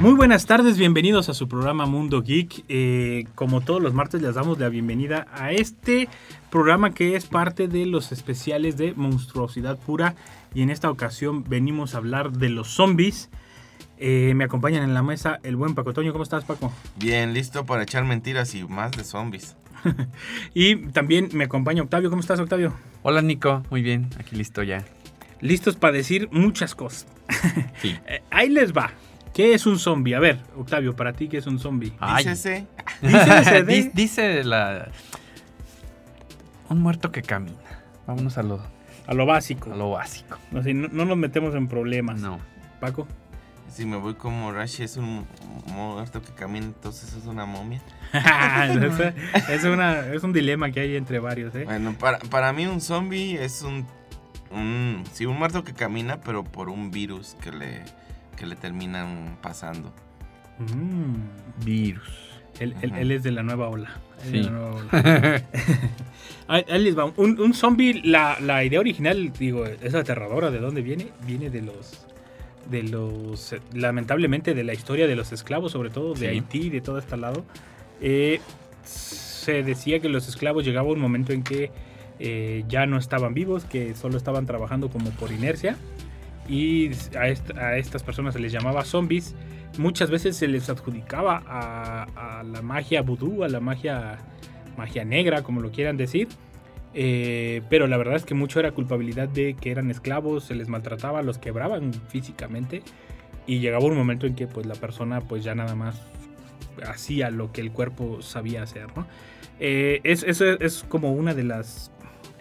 Muy buenas tardes, bienvenidos a su programa Mundo Geek. Eh, como todos los martes les damos la bienvenida a este programa que es parte de los especiales de monstruosidad pura y en esta ocasión venimos a hablar de los zombies. Eh, me acompañan en la mesa el buen Paco Toño. ¿Cómo estás, Paco? Bien, listo para echar mentiras y más de zombies. y también me acompaña Octavio. ¿Cómo estás, Octavio? Hola, Nico. Muy bien, aquí listo ya. Listos para decir muchas cosas. Sí. Eh, Ahí les va. ¿Qué es un zombie? A ver, Octavio, para ti, ¿qué es un zombie? Dícese, Dícese de- Di- Dice la. Un muerto que camina. Vámonos a lo, A lo básico. a lo básico. No, sé, no- no nos metemos en problemas. No. Paco. si me voy como Rashi es un muerto que camina, entonces es una momia. es, es una, es un dilema que hay entre varios, ¿eh? Bueno, para, para mí un zombie es un, un... Sí, un muerto que camina, pero por un virus que le, que le terminan pasando. Mm. Virus. Él, él- es de la nueva ola. Él es de Sí. la nueva ola. ahí, ahí les va. Un, un zombie, la, la idea original, digo, es aterradora. ¿De dónde viene? Viene de los. De los. eh, Lamentablemente, de la historia de los esclavos, sobre todo de Sí. Haití, de todo este lado. Eh, se decía que los esclavos llegaba un momento en que eh, ya no estaban vivos, que solo estaban trabajando como por inercia. Y a, est- a estas personas se les llamaba zombies. Muchas veces se les adjudicaba a, la magia vudú, a la magia, magia negra, como lo quieran decir. Eh, pero la verdad es que mucho era culpabilidad de que eran esclavos, se les maltrataba, los quebraban físicamente. Y llegaba un momento en que pues la persona pues ya nada más hacía lo que el cuerpo sabía hacer. Eh, es, eso es como una de las...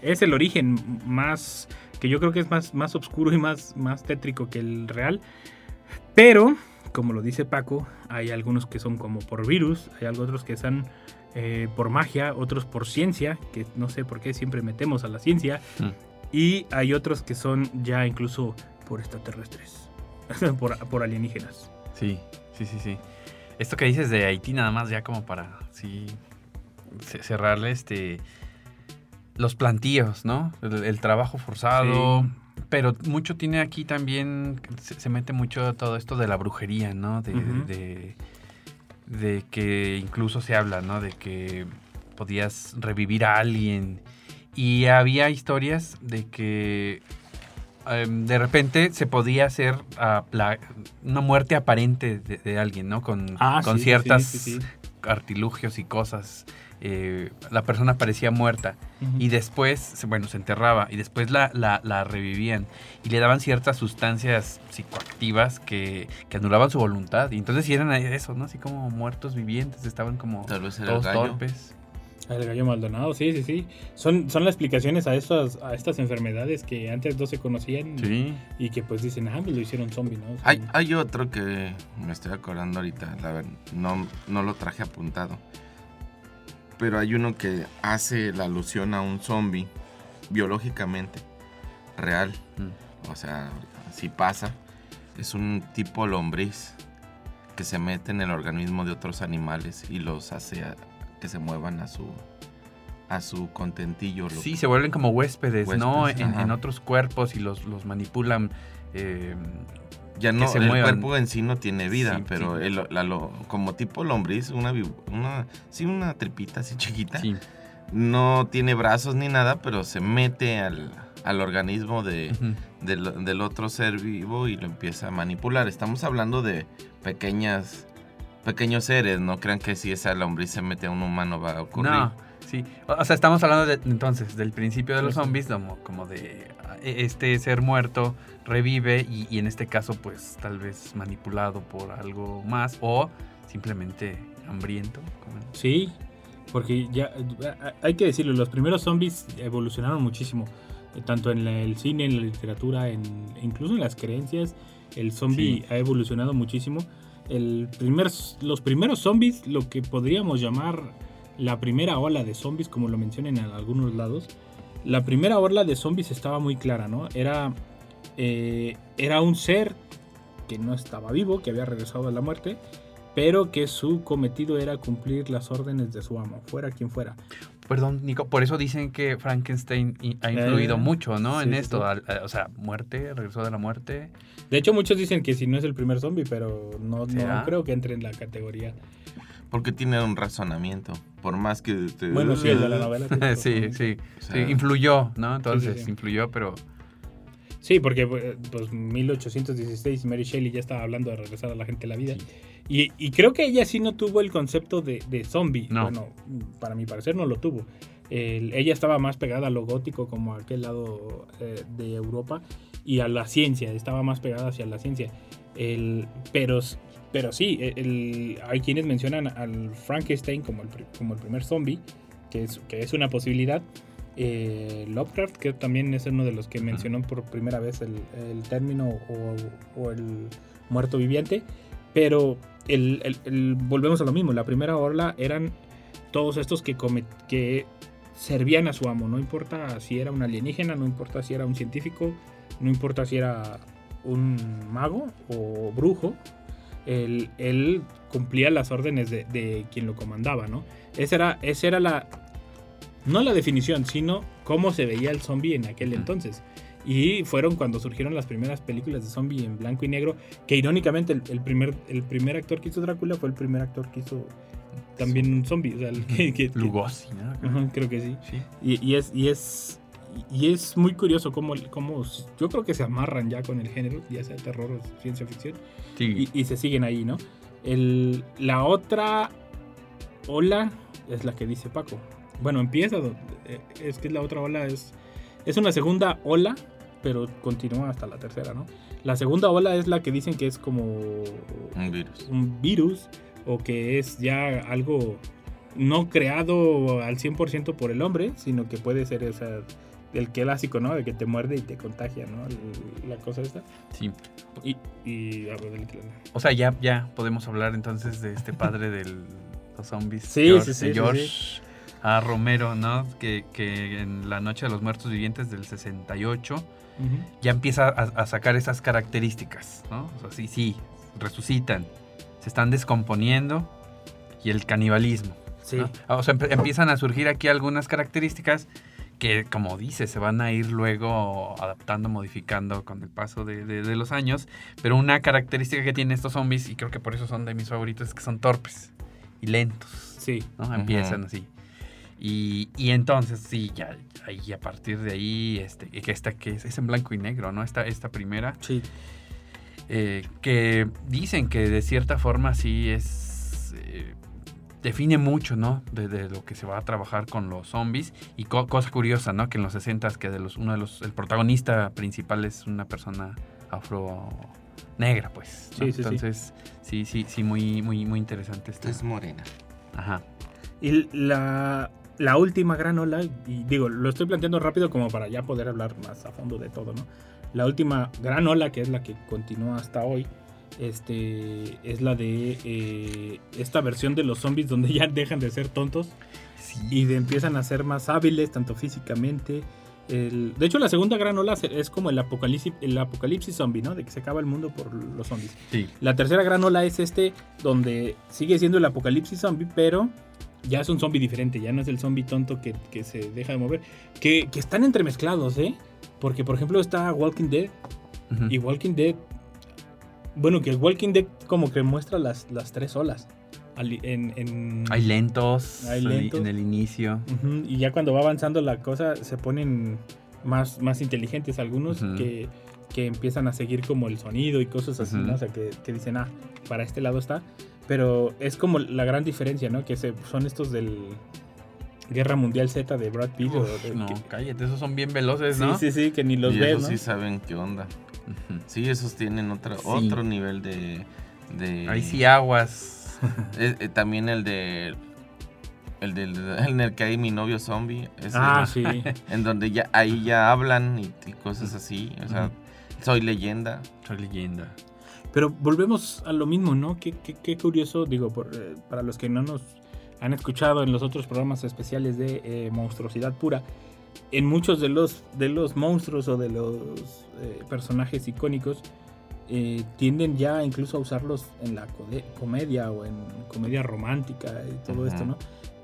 Es el origen más... que yo creo que es más, más oscuro y más, más tétrico que el real. Pero, como lo dice Paco, hay algunos que son como por virus, hay otros que son eh, por magia, otros por ciencia, que no sé por qué siempre metemos a la ciencia, Mm. y hay otros que son ya incluso por extraterrestres, por, por alienígenas. Sí, sí, sí, sí. Esto que dices de Haití, nada más ya como para sí cerrarle este. Los plantíos, ¿no? El, el trabajo forzado. Sí. Pero mucho tiene aquí también. Se, se mete mucho todo esto de la brujería, ¿no? De, de, de que incluso se habla, ¿no? De que podías revivir a alguien. Y había historias de que em, de repente se podía hacer la- una muerte aparente de, de alguien, ¿no? Con, Ah, con sí, ciertas sí. artilugios y cosas. Eh, la persona parecía muerta y después, bueno, se enterraba y después la, la- la revivían y le daban ciertas sustancias psicoactivas que, que anulaban su voluntad. Y entonces sí eran eso, ¿no? Así como muertos vivientes, estaban como Tal vez todos el gallo. torpes. El gallo Maldonado, sí, sí, sí. Son, son las explicaciones a estas, a estas enfermedades que antes no se conocían Sí. y que pues dicen, ah, pues lo hicieron zombie, ¿no? Hay, hay otro que me estoy acordando ahorita, la verdad, no, no lo traje apuntado. Pero hay uno que hace la alusión a un zombie biológicamente real. Mm. O sea, si pasa, es un tipo lombriz que se mete en el organismo de otros animales y los hace a- que se muevan a su a su contentillo. lo- Sí, se vuelven como huéspedes, ¿no? En, en otros cuerpos y los, los manipulan. eh, Ya no, se el muevan. cuerpo en sí no tiene vida, Sí, pero sí. el- la lo- como tipo lombriz, una, sí, una tripita así chiquita, sí. no tiene brazos ni nada, pero se mete al, al organismo de, del, del otro ser vivo y lo empieza a manipular. Estamos hablando de pequeñas, pequeños seres, no crean que si esa lombriz se mete a un humano va a ocurrir. No, sí. O sea, estamos hablando de, entonces del principio de los zombies, como, como de ah, e- este ser muerto revive y, y en este caso, pues tal vez manipulado por algo más o simplemente hambriento. Sí, porque ya hay que decirlo, los primeros zombies evolucionaron muchísimo. eh, tanto en el cine, en la literatura, en, incluso en las creencias, el zombie Sí. ha evolucionado muchísimo. El primer, los primeros zombies, lo que podríamos llamar la primera ola de zombies, como lo mencionan en algunos lados, la primera ola de zombies estaba muy clara, ¿no? Era, eh, era un ser que no estaba vivo, que había regresado de la muerte, pero que su cometido era cumplir las órdenes de su amo, fuera quien fuera. Perdón, Nico, por eso dicen que Frankenstein ha influido Eh, mucho, ¿no? sí, en esto, sí. al- a- o sea, muerte, regresó de la muerte. De hecho, muchos dicen que si no es el primer zombie, pero no, creo que entre en la categoría. Porque tiene un razonamiento. Por más que te- Bueno, sí, el de la novela. sí, sí, O sí, sea, influyó, ¿no? Entonces, sí. influyó, pero Sí, porque eh, pues 1816 Mary Shelley ya estaba hablando de regresar a la gente a la vida. Y, y creo que ella sí no tuvo el concepto de, de zombie. No. Bueno, para mi parecer no lo tuvo. El- ella estaba más pegada a lo gótico, como a aquel lado eh, de Europa, y a la ciencia, estaba más pegada hacia la ciencia. El, pero, pero sí, el- hay quienes mencionan al Frankenstein como el, como el primer zombie, que es, que es una posibilidad. Eh, Lovecraft, que también es uno de los que mencionó por primera vez el, el término o, o el muerto viviente. Pero el, volvemos a lo mismo. La primera ola eran todos estos que, que servían a su amo. No importa si era un alienígena, no importa si era un científico, no importa si era un mago o brujo. Él, él cumplía las órdenes de, de quien lo comandaba, ¿no? Esa era, esa era la, no la definición, sino cómo se veía el zombie en aquel entonces. Y fueron cuando surgieron las primeras películas de zombie en blanco y negro, que irónicamente el, el primer, el primer actor que hizo Drácula fue el primer actor que hizo también un zombie. O sea, que- que- Lugosi, ¿no? Ajá, creo que sí. Sí. Y, y es, y, es, y es muy curioso cómo, cómo yo creo que se amarran ya con el género, ya sea terror o ciencia ficción, Sí. y, y se siguen ahí, ¿no? El, la otra ola es la que dice Paco. Bueno, empieza, eh, es que la otra ola es, es una segunda ola, pero continúa hasta la tercera, ¿no? La segunda ola es la que dicen que es como Un virus. un virus o que es ya algo no creado al 100% por el hombre, sino que puede ser o sea, el clásico, ¿no? De que te muerde y te contagia, ¿no? El- la cosa esta. sí. Y, y a ver, dale. O sea, ya, ya podemos hablar entonces de este padre de los zombies. Sí, George, sí, sí, de sí, George sí. A. Romero, ¿no? Que, que en La Noche de los Muertos Vivientes del 68 Ujú. ya empieza a, a sacar esas características, ¿no? O sea, sí, sí, resucitan, se están descomponiendo y el canibalismo. Sí. ¿no? O sea, empiezan a surgir aquí algunas características que, como dice, se van a ir luego adaptando, modificando con el paso de, de- de los años. Pero una característica que tienen estos zombies, y creo que por eso son de mis favoritos, es que son torpes y lentos. Sí. ¿no? Empiezan así. Y, y entonces, sí, ya ahí a partir de ahí, este, que esta que es, es en blanco y negro, ¿no? Esta, esta primera, Sí. eh, que dicen que de cierta forma sí es... eh, define mucho, ¿no? De, de lo que se va a trabajar con los zombies. Y co- cosa curiosa, ¿no? Que en los 60 que de los, uno de los... El protagonista principal es una persona afro negra, pues. ¿no? Sí, sí. Entonces, sí, sí, sí, muy, muy, muy interesante esta. Es morena. Ajá. Y la, la última gran ola, y digo, lo estoy planteando rápido como para ya poder hablar más a fondo de todo, ¿no? La última gran ola, que es la que continúa hasta hoy, este, es la de eh, esta versión de los zombies donde ya dejan de ser tontos y de- empiezan a ser más hábiles, tanto físicamente. El- de hecho, la segunda gran ola es como el apocalipsis, el apocalipsis zombie, ¿no? De que se acaba el mundo por los zombies. Sí. La tercera gran ola es este, donde sigue siendo el apocalipsis zombie, pero ya es un zombie diferente, ya no es el zombie tonto que, que se deja de mover. Que, que están entremezclados, ¿eh? Porque, por ejemplo, está Walking Dead, y Walking Dead. Bueno, que Walking Dead como que muestra las, las tres olas. en, en- Hay lentos, Hay lentos. en el inicio. Y ya cuando va avanzando la cosa, se ponen más, más inteligentes algunos que, que empiezan a seguir como el sonido y cosas así. ¿no? O sea, que, que dicen, ah, para este lado está. Pero es como la gran diferencia, ¿no? Que se, son estos del Guerra Mundial Z de Brad Pitt. o Uf, de- no, que- cállate, esos son bien veloces, sí, ¿no? sí, sí, que ni los y ves, esos ¿no? sí saben qué onda. Sí, esos tienen otra, Sí. otro nivel de... de Ahí sí aguas. Eh, eh, también el de... El del en el que hay mi novio zombie. ese Ah, sí. En donde ya ahí ya hablan y, y cosas así. O sea, soy leyenda. Soy leyenda. Pero volvemos a lo mismo, ¿no? Qué, qué- qué curioso, digo, por, eh, para los que no nos han escuchado en los otros programas especiales de eh, monstruosidad pura, en muchos de los, de los monstruos o de los eh, personajes icónicos eh, tienden ya incluso a usarlos en la comedia o en comedia romántica y todo esto, ¿no?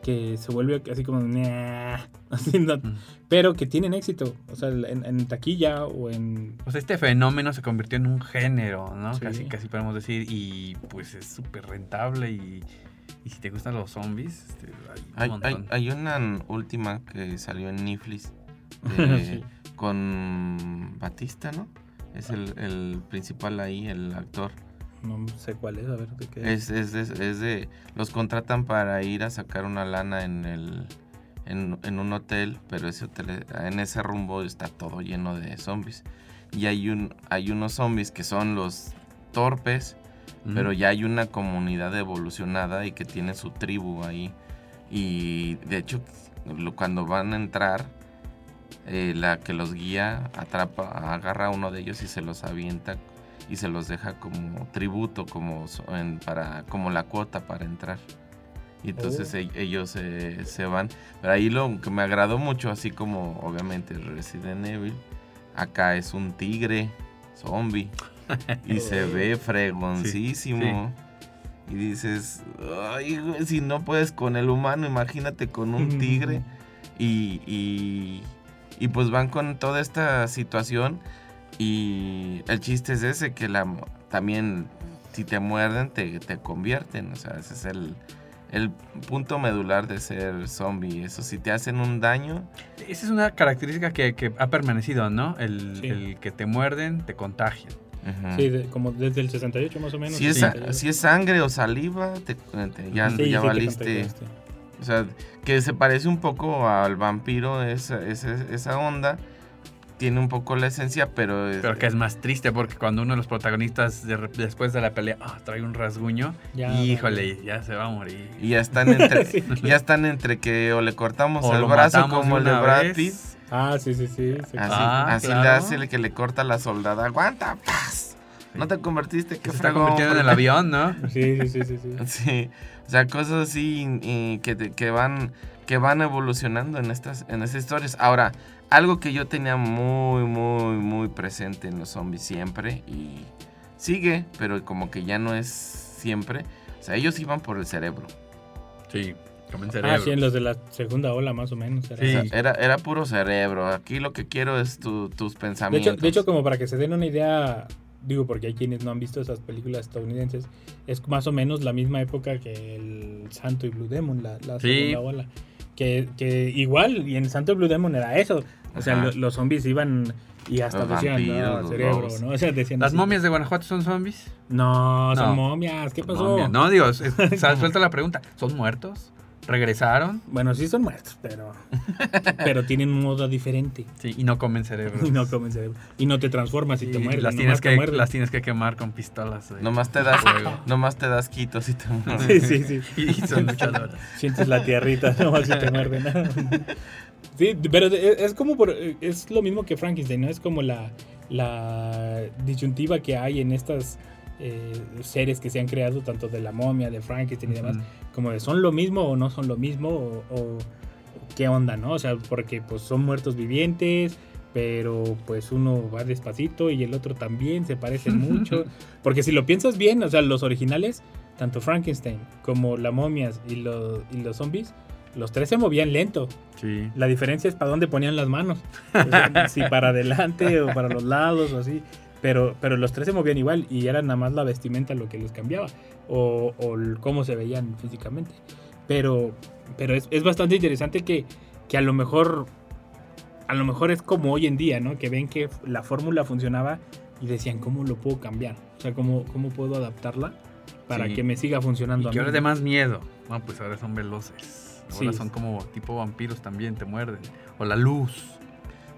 Que se vuelve así como... "Nah", así, no- Mm. pero que tienen éxito, o sea, en, en taquilla o en... Pues este fenómeno se convirtió en un género, ¿no? Sí. Casi, casi podemos decir. Y pues es súper rentable. Y, y si te gustan los zombies, este, hay un Hay, hay, hay una última que salió en Netflix de- Sí. con Batista, ¿no? Es el, el principal ahí, el actor. No sé cuál es, a ver de qué Es, es, es- es de. Los contratan para ir a sacar una lana en el. En, en un hotel, pero ese hotel, en ese rumbo está todo lleno de zombies. Y hay un hay unos zombies que son los torpes, Ujú. pero ya hay una comunidad evolucionada y que tiene su tribu ahí. Y de hecho, cuando van a entrar, eh, la que los guía atrapa, agarra a uno de ellos y se los avienta y se los deja como tributo, como, en- para, como la cuota para entrar. Y entonces Oh. e- ellos se- se van. Pero ahí lo que me agradó mucho, así como obviamente Resident Evil, acá es un tigre zombie y se ve fregoncísimo. Y dices, ay, si no puedes con el humano, imagínate con un tigre. Y, y, y pues van con toda esta situación. Y el chiste es ese, que la, también si te muerden, te, te convierten. O sea, ese es el, el punto medular de ser zombie. Eso, si te hacen un daño, Esa es una característica que, que ha permanecido, ¿no? El, Sí. el que te muerden, te contagian. Sí, de- como desde el 68 más o menos. si, es, 68. si es sangre o saliva, te, te- ya, Sí, ya sí te valiste. O sea, que se parece un poco al vampiro, esa, esa, esa onda. Tiene un poco la esencia, pero... es- Pero que es más triste porque cuando uno de los protagonistas de después de la pelea ah, trae un rasguño, Ya, híjole, ya se va a morir. Y ya están entre, Sí. ya están entre que o le cortamos O el brazo como el de Brad. Pitt. Ah, sí, sí, sí. sí. Así, Ah, así le hace el que le corta la soldada. ¡Aguanta! ¡Paz! No te convertiste, Que se está convirtiendo en el avión, ¿no? Sí, sí, sí, sí, sí. Sí, o sea, cosas así y que, que van que van evolucionando en estas en estas historias. Ahora, algo que yo tenía muy muy muy presente en los zombies siempre y sigue, pero como que ya no es siempre. O sea, ellos iban por el cerebro. Sí, comen Ah, cerebro. sí, en los de la segunda ola más o menos. era. Sí. O sea, era, era puro cerebro. Aquí lo que quiero es tu- tus De pensamientos. hecho, de hecho, como para que se den una idea, digo, porque hay quienes no han visto esas películas estadounidenses, es más o menos la misma época que el Santo y Blue Demon, la, la Sí. segunda ola. Que, que igual, y en Santo Blue Demon era eso. O sea, lo- los zombies iban y hasta Los decían, vampiros, no, los cerebro. ¿no? O sea, decían ¿Las así. momias de Guanajuato son zombies? No, son No. momias. ¿Qué pasó? No, digo, es- es- suelta la pregunta. ¿Son muertos? ¿Regresaron? Bueno, sí son muertos, pero, pero tienen un modo diferente. Sí, y no comen cerebro. Y no comen cerebro. Y no te transformas y te Y mueres. las, tienes que, las tienes que quemar con pistolas. de Nomás te das, fuego. nomás te das quitos y te mueres. Sí, sí, sí. Y son luchadoras. Sientes la tierrita, no si te muerden. Sí, pero es, es como por, es lo mismo que Frankenstein, ¿no? Es como la, la disyuntiva que hay en estas eh, seres que se han creado, tanto de la momia, de Frankenstein y demás, como de son lo mismo o no son lo mismo, o, o qué onda, ¿no? O sea, porque pues son muertos vivientes, pero pues uno va despacito y el otro también, se parecen mucho. Porque si lo piensas bien, o sea, los originales, tanto Frankenstein como la momias y, los y los zombies, los tres se movían lento. Sí. La diferencia es para dónde ponían las manos. O sea, si para adelante o para los lados o así. Pero, pero los tres se movían igual y era nada más la vestimenta lo que los cambiaba. O, o cómo se veían físicamente. Pero, pero es, es bastante interesante que, que a lo mejor a lo mejor es como hoy en día, ¿no? Que ven que la fórmula funcionaba y decían, ¿cómo lo puedo cambiar? O sea, ¿cómo, cómo puedo adaptarla para Sí. que me siga funcionando Y a que mí? ahora de más miedo. No, pues ahora son veloces. Ahora Sí. son como tipo vampiros también, te muerden. O la luz.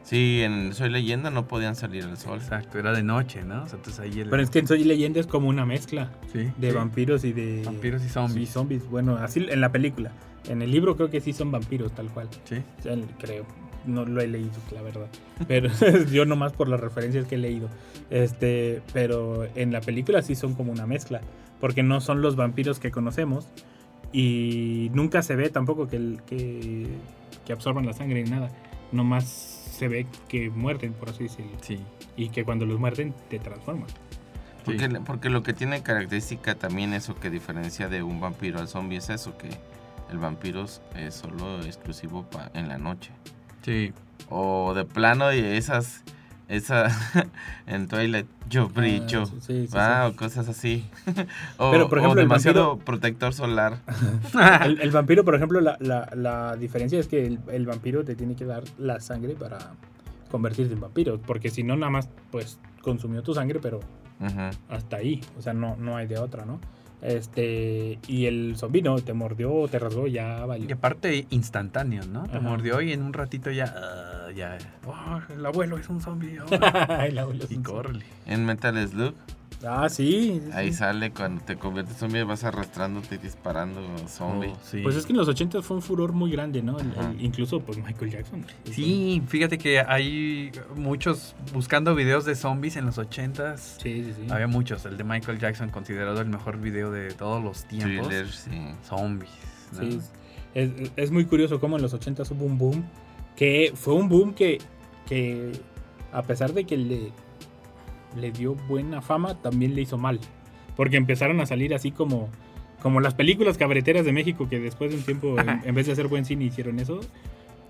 Sí, en Soy Leyenda no podían salir al sol. Exacto, era de noche, ¿no? O sea, entonces ahí el... Pero es que en Soy Leyenda es como una mezcla sí, de sí. vampiros y de... Vampiros y zombies. Zombies. Bueno, así en la película. En el libro creo que sí son vampiros, tal cual. Sí. O sea, creo. No lo he leído, la verdad. Pero yo nomás por las referencias que he leído. Este, pero en la película sí son como una mezcla. Porque no son los vampiros que conocemos. Y nunca se ve tampoco que, el- que, que absorban la sangre ni nada. Nomás se ve que muerden, por así decirlo. Sí. Y que cuando los muerden te transforman. Porque, porque lo que tiene característica también eso que diferencia de un vampiro al zombie es eso, que el vampiro es es solo exclusivo pa- en la noche. Sí. O de plano y esas, esa en Twilight, yo brillo, Ah, sí, sí, ah, sí. o cosas así. o, Pero, por ejemplo, demasiado vampiro- protector solar. El, el vampiro, por ejemplo, la, la- la diferencia es que el, el vampiro te tiene que dar la sangre para convertirte en vampiro. Porque si no, nada más, pues, consumió tu sangre, pero hasta ahí. O sea, no, no hay de otra, ¿no? Este, y el zombi no, te mordió, te rasgó, ya Y valió. aparte instantáneo, ¿no? Te Ajá. mordió y en un ratito ya, ah, ya, oh, el abuelo es un zombie. oh. El abuelo es y un córrele. En Metal Slug, Ah, sí. ahí sí. sale cuando te conviertes en zombie, vas arrastrándote y disparando zombie. Oh, sí. Pues es que en los 80 fue un furor muy grande, ¿no? El- el- Ajá. incluso, pues, Michael Jackson. Sí, fíjate que hay muchos buscando videos de zombies en los 80s. Sí, sí, sí. Había muchos. El de Michael Jackson, considerado el mejor video de todos los tiempos. Thriller, sí. Zombies. ¿no? Sí, es, es- es muy curioso cómo en los 80 hubo un boom, que fue un boom que, que a pesar de que le, le dio buena fama, también le hizo mal. Porque empezaron a salir así como, como las películas cabreteras de México, que después de un tiempo, en, en vez de hacer buen cine, hicieron eso.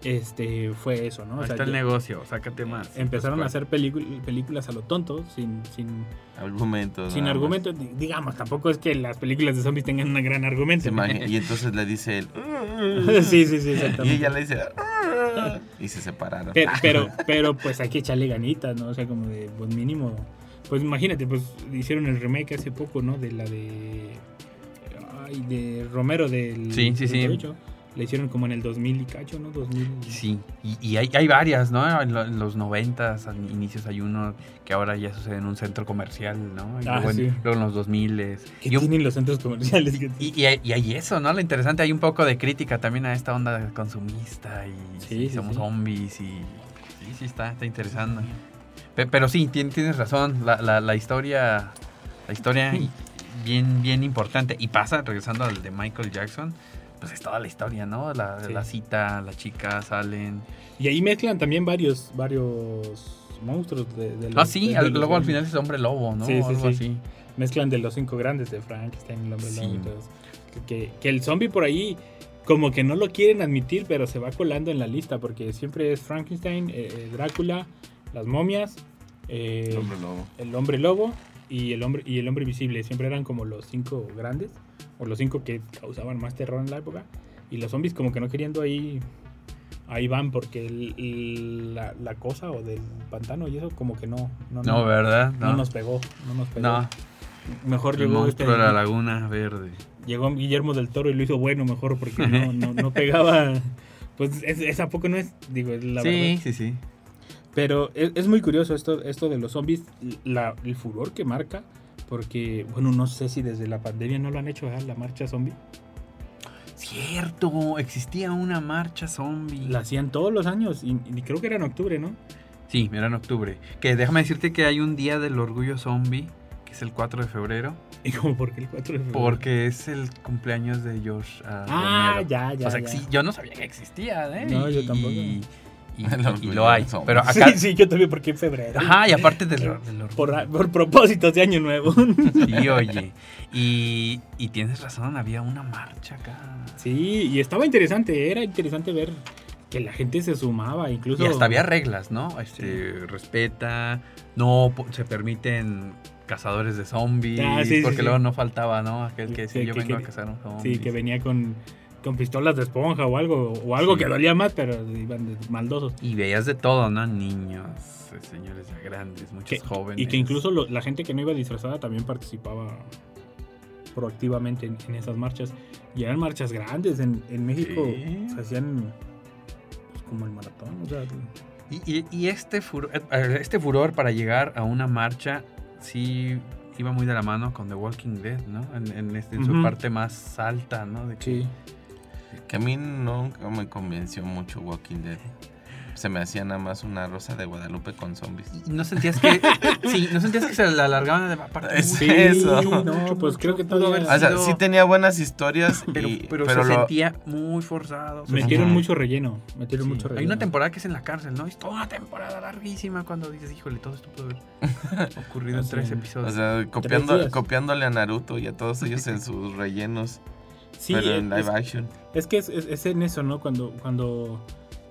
Este, fue eso, ¿no? O sea, está el negocio, sácate más. Empezaron a Pues, hacer películas a lo tonto, sin, sin, Argumentos. sin más. argumento. Di- Digamos, tampoco es que las películas de zombies tengan un gran argumento. Y entonces le dice él. sí, sí, sí, Y exactamente. ella le dice. Y se separaron. Pero, pero, pero, pues hay que echarle ganitas, ¿no? O sea, como de, pues mínimo. Pues imagínate, pues hicieron el remake hace poco, ¿no? De la de. Ay, de Romero del. Sí, sí, sí. 38. Le hicieron como en el 2000 y cacho, ¿no? 2000. Sí, y, y hay, hay varias, ¿no? En, lo- en los noventas, al inicios hay uno que ahora ya sucede en un centro comercial, ¿no? Y Ah, luego, en, sí. luego en los 2000 ¿Qué y, un- tienen los centros comerciales? ¿Qué- y, y hay, y hay eso, ¿no? Lo interesante, hay un poco de crítica también a esta onda consumista y, Sí, sí, somos zombies y... Sí, sí, está, está interesante. Pe- Pero, sí, tien- tienes razón, la, la, la historia, la historia bien, bien importante. Y pasa, regresando al de Michael Jackson, pues es toda la historia, ¿no? La, Sí. la cita, las chicas salen... Y ahí mezclan también varios, varios monstruos de, de los- Ah, sí, de- al- de los- luego al final es hombre lobo, ¿no? Sí, sí, algo sí. así. Mezclan de los cinco grandes de Frankenstein, el hombre lobo y todo eso. Que, que el zombie por ahí, como que no lo quieren admitir, pero se va colando en la lista, porque siempre es Frankenstein, eh, eh, Drácula, las momias, eh, El hombre lobo. el hombre lobo y el hombre y el hombre visible. Siempre eran como los cinco grandes, o los cinco que causaban más terror en la época. Y los zombies como que no queriendo ahí. Ahí van porque el- el- la, la cosa o del pantano y eso como que no no, No, ¿verdad? no No, nos pegó, no nos pegó. no. Mejor el llegó este, monstruo de la laguna verde. llegó Guillermo del Toro y lo hizo bueno mejor porque no, no, no pegaba. Pues es, es a poco no es, digo, es la sí, verdad. sí, sí. Pero es, es muy curioso esto, esto de los zombies, la- el furor que marca, porque, bueno, no sé si desde la pandemia no lo han hecho, ¿verdad? La marcha zombie. Cierto, existía una marcha zombie. La hacían todos los años y, y creo que era en octubre, ¿no? Sí, era en octubre. Que déjame decirte que hay un día del orgullo zombie, que es el 4 de febrero, Y como porque el 4 de febrero. porque es el cumpleaños de George ah, Ah, Romero. ya, ya. o sea, ya. yo no sabía que existía, ¿eh? No, yo tampoco. Y, y- lo hay. Pero acá. Sí, sí, yo también porque en febrero. Ajá, y aparte del, del orgullo. Por, por propósitos de Año Nuevo. Sí, oye. Y, y tienes razón, había una marcha acá. Sí, y estaba interesante, era interesante ver que la gente se sumaba, incluso... Y hasta había reglas, ¿no? Este, respeta, no se permiten cazadores de zombies, Ah, sí, sí, porque sí. luego no faltaba, ¿no? Aquel que Sí, decía yo que- vengo que- a cazar un zombie. Sí, que venía con, con pistolas de esponja o algo, o algo Sí. que dolía más, pero iban de maldosos. Y veías de todo, ¿no? Niños, eh, señores ya grandes, muchos Que- jóvenes. Y que incluso lo- la gente que no iba disfrazada también participaba proactivamente en, en esas marchas. Y eran marchas grandes. En, en México Sí. se hacían pues, como el maratón. O sea, Y, y- y este, furor, este furor para llegar a una marcha, sí iba muy de la mano con The Walking Dead, ¿no? En, en este- en su parte más alta, ¿no? De que sí. Que a mí nunca me convenció mucho Walking Dead. Se me hacía nada más una rosa de Guadalupe con zombies. ¿No sentías que, sí, ¿no sentías que se la alargaban de aparte Es mucho? eso. no, pues creo que todavía... haber O sea, sí tenía buenas historias, Pero, y- pero, pero se lo- sentía muy forzado. Metieron mucho relleno, metieron Sí. mucho relleno. Hay una temporada que es en la cárcel, ¿no? Es toda una temporada larguísima cuando dices, híjole, todo esto pudo haber ocurrido en tres es. episodios. o sea, copiando, copiándole a Naruto y a todos ellos en sus rellenos, Sí, pero en es- live action. Es que es, es- es en eso, ¿no? Cuando, cuando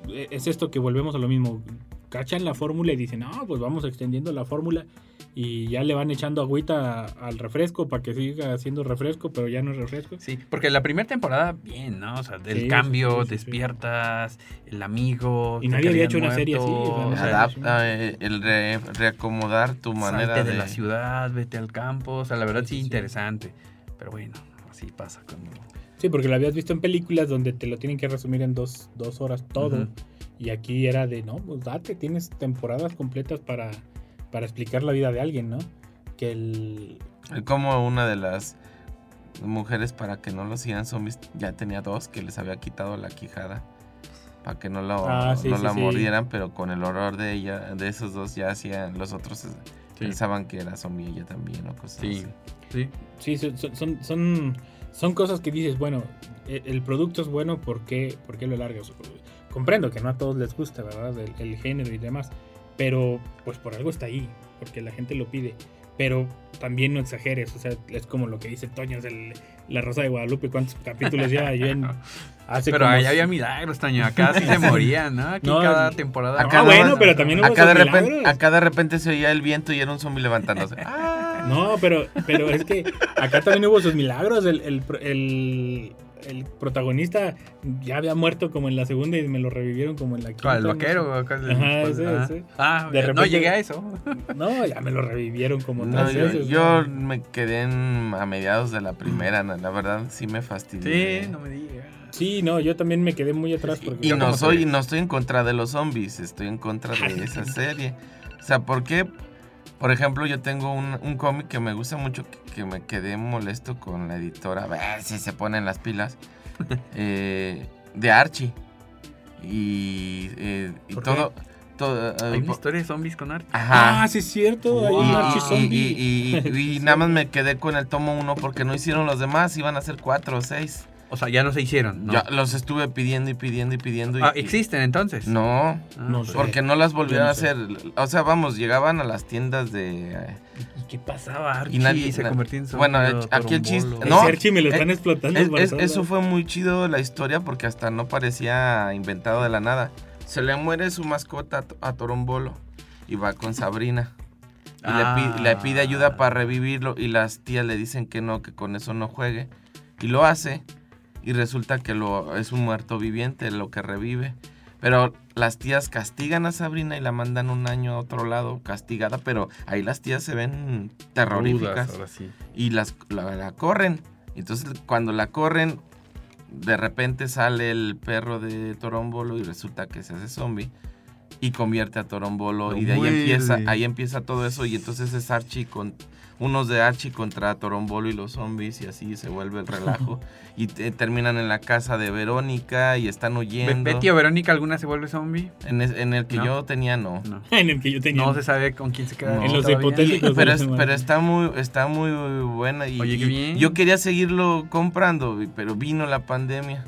eh, es esto que volvemos a lo mismo. Cachan la fórmula y dicen, no, pues vamos extendiendo la fórmula y ya le van echando agüita al refresco para que siga siendo refresco, pero ya no es refresco. Sí, porque la primera temporada, bien, ¿no? O sea, del Sí, cambio, sí, sí, sí. despiertas, el amigo. Y nadie había hecho una serie así, o sea, Adapta eh, el re- reacomodar tu manera salte de, de... la ciudad, vete al campo. O sea, la verdad sí. interesante. Pero bueno, así pasa cuando... Sí, porque lo habías visto en películas donde te lo tienen que resumir en dos, dos horas todo. Y aquí era de, no, pues date, tienes temporadas completas para, para explicar la vida de alguien, ¿no? Que el... Como una de las mujeres para que no los hicieran zombies ya tenía dos que les había quitado la quijada para que no, lo, Ah, sí, no sí, la sí. mordieran, pero con el horror de ella, de esos dos ya hacían, los otros eh, pensaban que era zombie ella también o cosas Sí. así. Sí. Sí, son, son- son, cosas que dices, bueno, e- el producto es bueno, ¿por qué, por qué lo largas? Comprendo que no a todos les gusta, ¿verdad? El, el género y demás, pero pues por algo está ahí, porque la gente lo pide. Pero también no exageres, o sea, es como lo que dice Toño, es el- la Rosa de Guadalupe, ¿cuántos capítulos ya? Yo en- hace Pero ahí había milagros, Toño. Acá sí se morían, ¿no? Aquí No, cada no. temporada. Acá Ah, bueno, pero también hubo Acá de, repente, milagros. acá de repente se oía el viento y era un zombie levantándose. Ah, No, pero, pero es que acá también hubo sus milagros. El, el, el- el protagonista ya había muerto como en la segunda y me lo revivieron como en la quinta. ¿Cuál, el no vaquero? Ajá, cuál- ese, ah. Ah, De no repente- llegué a eso. No, ya me lo revivieron como no, tres yo, veces. yo ¿no? me quedé en- a mediados de la primera, no, la verdad sí me fastidié. Sí, no me digas. Sí, no, yo también me quedé muy atrás porque... Y no soy, no estoy en contra de los zombies, estoy en contra de esa serie. O sea, ¿por qué? Por ejemplo, yo tengo un, un cómic que me gusta mucho, que, que me quedé molesto con la editora, a ver si se ponen las pilas, eh, de Archie. Y, eh, y ¿Por todo... todo eh, Hay una historia de zombies con arte. Ajá. Ah, sí es cierto, hay Wow. un Y- Archie y, zombie. y- y- y nada más me quedé con el tomo uno porque no hicieron los demás, iban a ser cuatro o seis. O sea, ya no se hicieron. ¿no? Ya los estuve pidiendo y pidiendo y pidiendo. y- Ah, ¿existen entonces? No, Ah, No pues, sé. porque no las volvieron a hacer. O sea, vamos, llegaban a las tiendas de. eh, ¿Y qué pasaba? Archie Y nadie- se na- convertía en zombie. bueno, aquí el chiste- no, Archie me lo están eh, explotando. Es- es- eso fue muy chido la historia porque hasta no parecía inventado de la nada. Se le muere su mascota a To- a Torombolo y va con Sabrina. Y le, le pide ayuda para revivirlo y las tías le dicen que no, que con eso no juegue. Y lo hace y resulta que lo, es un muerto viviente lo que revive. Pero las tías castigan a Sabrina y la mandan un año a otro lado castigada, pero ahí las tías se ven terroríficas Rudas, ahora sí. y las, la, la corren. Entonces cuando la corren, de repente sale el perro de Torombolo y resulta que se hace zombie y convierte a Torombolo Lo y de ahí empieza, ahí empieza todo eso y entonces es Archie con unos de Archie contra Torombolo y los zombies y así se vuelve el relajo y te- terminan en la casa de Verónica y están huyendo. ¿Betty o Verónica alguna se vuelve zombie? En, es- en el que ¿No? yo tenía no. No. En el que yo tenía. No se sabe con quién se queda. No. En los hipotéticos. pero, es- pero está muy está muy buena y, Oye, qué y bien. yo quería seguirlo comprando pero vino la pandemia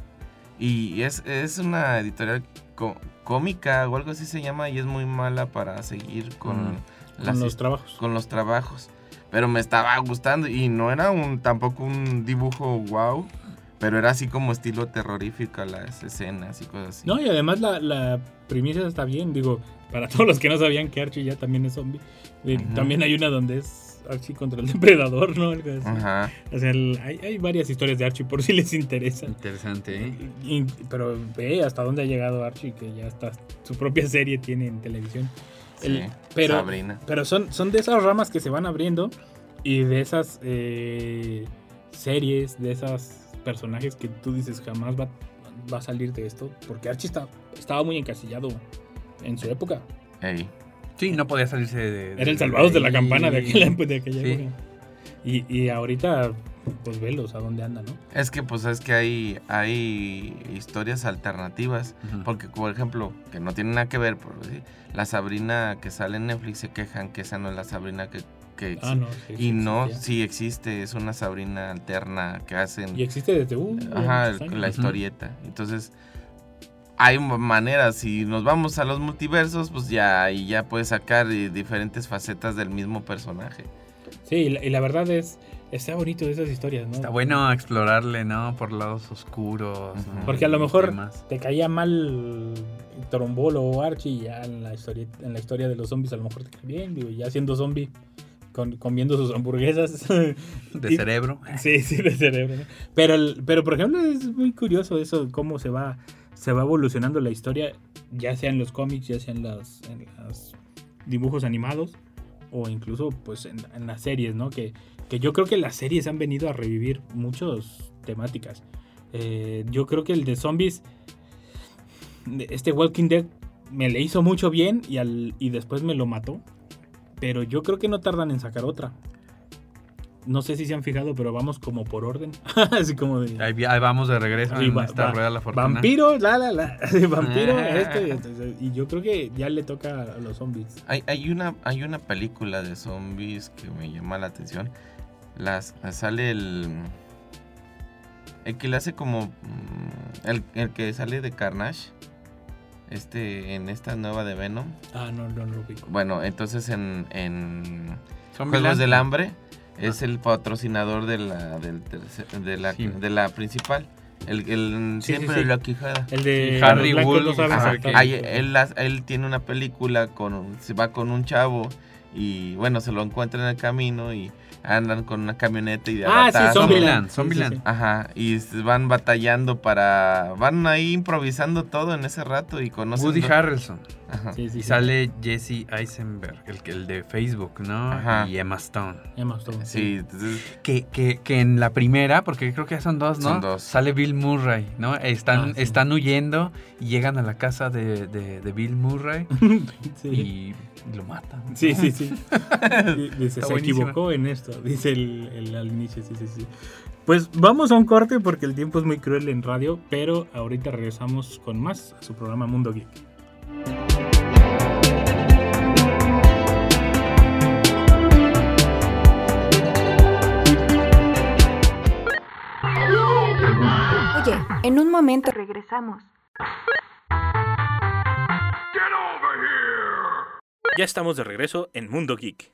y es, es una editorial có- cómica o algo así se llama y es muy mala para seguir con, Ujú. las Con los trabajos. con los trabajos pero me estaba gustando y no era un tampoco un dibujo wow pero era así como estilo terrorífico las escenas y cosas así No, y además la, la primicia está bien. Digo, para todos los que no sabían que Archie ya también es zombie. eh. También hay una donde es Archie contra el depredador, ¿no? Algo así. Ajá. O sea, el- hay, hay varias historias de Archie por si les interesa. Interesante, ¿eh? Y- pero ve hasta dónde ha llegado Archie, que ya está su propia serie tiene en televisión. El- sí, pero Sabrina pero son, son de esas ramas que se van abriendo y de esas eh, series, de esos personajes que tú dices jamás va, va a salir de esto. Porque Archie está, estaba muy encasillado en su época. Ey. Sí, no podía salirse de. Era el salvados de la campana de aquella, de aquella Sí. época. Y, y ahorita, pues velos a dónde andan, ¿no? Es que pues es que hay, hay historias alternativas. Porque, por ejemplo, que no tiene nada que ver, por decir, la Sabrina que sale en Netflix se quejan que esa no es la Sabrina que, que Ah, no. sí, Y sí, no, sí, sí existe, es una Sabrina alterna que hacen. Y existe desde uh, Ajá, la historieta. Entonces, hay maneras. Si nos vamos a los multiversos, pues ya ahí ya puedes sacar eh, diferentes facetas del mismo personaje. Sí, y la, y la verdad es, está bonito de esas historias, ¿no? Está bueno explorarle, ¿no? Por lados oscuros. Porque a lo mejor te caía mal Trombolo o Archie y ya en la historia, en la historia de los zombies a lo mejor te cae bien, digo, ya siendo zombie, con- comiendo sus hamburguesas. De Y- cerebro. Sí, sí, de cerebro. ¿no? Pero, el- pero por ejemplo, es muy curioso eso, cómo se va, se va evolucionando la historia, ya sea en los cómics, ya sea en los en las dibujos animados, o incluso pues en, en las series, ¿no? Que, que yo creo que las series han venido a revivir muchas temáticas. Eh, yo creo que el de zombies, este Walking Dead, me le hizo mucho bien y, al, y después me lo mató. Pero yo creo que no tardan en sacar otra. No sé si se han fijado, pero vamos como por orden. Así como de... Ahí, vamos de regreso en va- esta va- rueda de la fortuna. Vampiro, la, la, la. Vampiro, Ah. este. entonces, y yo creo que ya le toca a los zombies. Hay, hay, una, hay una película de zombies que me llama la atención. Las, sale el. El que le hace como. mm, El, el que sale de Carnage. Este, en esta nueva de Venom. Ah, no, no lo ubico. Bueno, entonces en, en. Juegos del Hambre es el patrocinador de la, del tercer- de la, Sí. de la principal. El, el Sí, siempre sí. la Quijada. El de Harry ahí él, las- él tiene una película con se va con un chavo y bueno se lo encuentra en el camino y andan con una camioneta y de Ah, sí. Zombieland, Sí, Zombieland. sí, sí. Ajá, y se van batallando para van ahí improvisando todo en ese rato y conocen Woody dos- Harrelson. Ajá. Sí, sí, Y sí. sale Jesse Eisenberg, el, que- el de Facebook, ¿no? Ajá. Y Emma Stone. Emma Stone, Sí, entonces, Que, que, que en la primera, porque creo que ya son dos, ¿no? Son dos. Sale Bill Murray, ¿no? Están, Ah, sí. están huyendo y llegan a la casa de, de- de Bill Murray Sí. y lo matan. Sí, sí, sí. Di- Dice, Está se equivocó en esto, dice el, el al inicio, sí, sí, sí. Pues vamos a un corte porque el tiempo es muy cruel en radio, pero ahorita regresamos con más a su programa Mundo Geek. Oye, en un momento Regresamos. Ya estamos de regreso en Mundo Geek.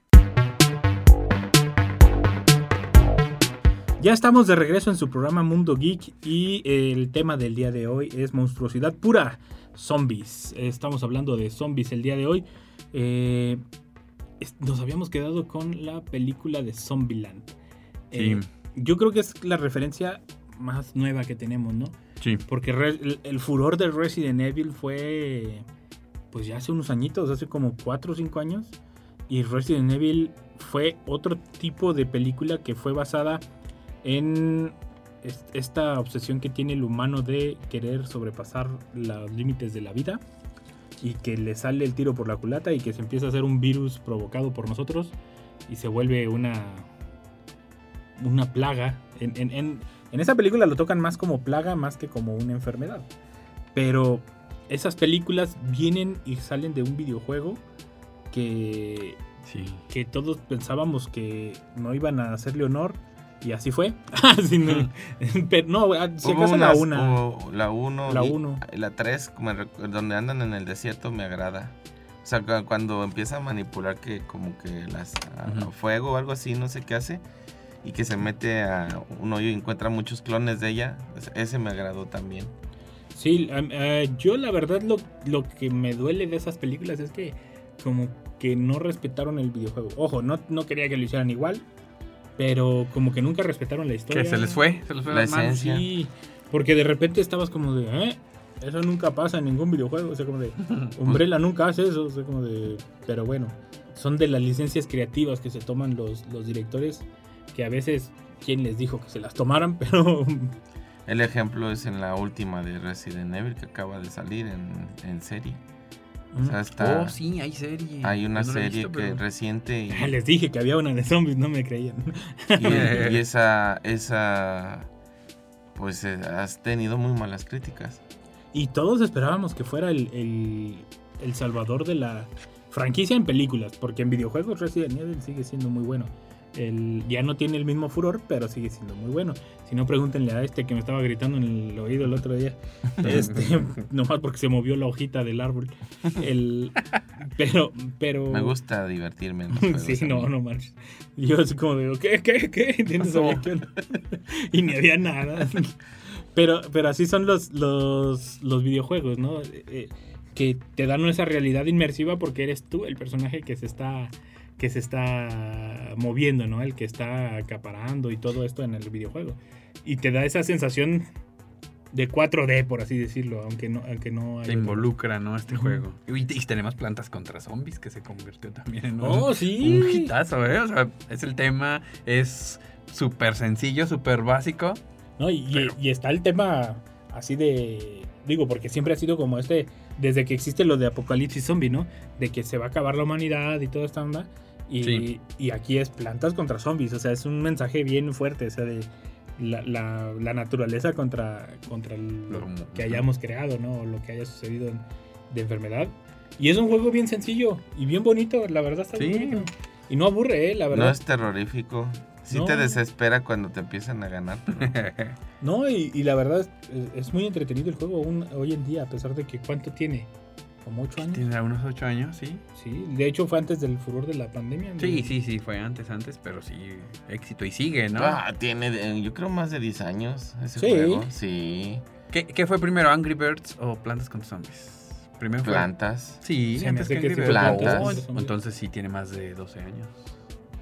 Ya estamos de regreso en su programa Mundo Geek y el tema del día de hoy es monstruosidad pura, zombies. Estamos hablando de zombies el día de hoy. Eh, nos habíamos quedado con la película de Zombieland. Eh, Sí. yo creo que es la referencia más nueva que tenemos, ¿no? Sí. Porque el, el furor de Resident Evil fue, pues ya hace unos añitos, hace como 4 o 5 años. Y Resident Evil fue otro tipo de película que fue basada en es- esta obsesión que tiene el humano de querer sobrepasar los límites de la vida y que le sale el tiro por la culata y que se empieza a hacer un virus provocado por nosotros y se vuelve una una plaga. En, en, en, en esa película lo tocan más como plaga más que como una enfermedad. Pero esas películas vienen y salen de un videojuego que Sí. que todos pensábamos que no iban a hacerle honor y así fue. Así no- pero no, si hubo acaso la unas- una. hubo la 1 La la 3 donde andan en el desierto me agrada. O sea, cu- cuando empieza a manipular que como que las a- a Ujú. fuego o algo así, no sé qué hace, y que se mete a un hoyo y encuentra muchos clones de ella, ese me agradó también. Sí, eh, yo la verdad lo, lo que me duele de esas películas es que como que no respetaron el videojuego. Ojo, no, no quería que lo hicieran igual, pero como que nunca respetaron la historia. Que se les fue, se les fue La las manos. esencia. Sí, porque de repente estabas como de, ¿eh? Eso nunca pasa en ningún videojuego. O sea, como de, Umbrella nunca hace eso. O sea, como de, pero bueno, son de las licencias creativas que se toman los, los directores, que a veces, ¿quién les dijo que se las tomaran? Pero El ejemplo es en la última de Resident Evil que acaba de salir en, en serie. O sea, está... Oh, sí, hay serie. Hay una no serie visto, que pero- reciente y, Les dije que había una de zombies, no me creían. y- y esa, esa, pues eh, has tenido muy malas críticas. Y todos esperábamos que fuera el, el, el salvador de la franquicia en películas, porque en videojuegos Resident Evil sigue siendo muy bueno. El, ya no tiene el mismo furor, pero sigue siendo muy bueno. Si no, pregúntenle a este que me estaba gritando en el oído el otro día. Este, nomás porque se movió la hojita del árbol. El, pero, pero. Me gusta divertirme. En Sí, no, no manches. Yo así como digo, ¿qué, qué, qué? ¿Tienes y ni había nada. Pero, pero así son los, los, los videojuegos, ¿no? Eh, eh, que te dan esa realidad inmersiva porque eres tú el personaje que se está que se está moviendo, ¿no? El que está acaparando y todo esto en el videojuego. Y te da esa sensación de 4D, por así decirlo, aunque no, aunque no Te involucra, ¿no? Este juego. Y, y tenemos plantas contra zombies que se convirtió también en un, Oh, sí. un hitazo, ¿eh? O sea, es el tema, es súper sencillo, súper básico. ¿no? Y, y está el tema así de. Digo, porque siempre ha sido como este. Desde que existe lo de apocalipsis zombie, ¿no? De que se va a acabar la humanidad y toda esta onda. Y, Sí. y aquí es plantas contra zombies. O sea, es un mensaje bien fuerte. O sea, de la, la- la naturaleza contra, contra el- lo que hayamos creado, ¿no? O lo que haya sucedido en- de enfermedad. Y es un juego bien sencillo y bien bonito. La verdad está Sí. bien bonito. Y no aburre, ¿eh? La No verdad. es terrorífico. Sí No. te desespera cuando te empiezan a ganar. pero- No, y, y la verdad es, es muy entretenido el juego aún hoy en día, a pesar de que cuánto tiene, como 8 años. Tiene unos ocho años, sí. Sí, de hecho fue antes del furor de la pandemia. ¿no? Sí, sí, sí, fue antes, antes, pero sí, éxito. Y sigue, ¿no? Ah, tiene, eh, yo creo, más de 10 años ese Sí. juego. Sí. ¿Qué, qué fue primero, Angry Birds o Plantas contra Zombies? Primero fue... Plantas. Sí, antes hace que que Angry sí Birds. Plantas Oh, entonces sí tiene más de 12 años.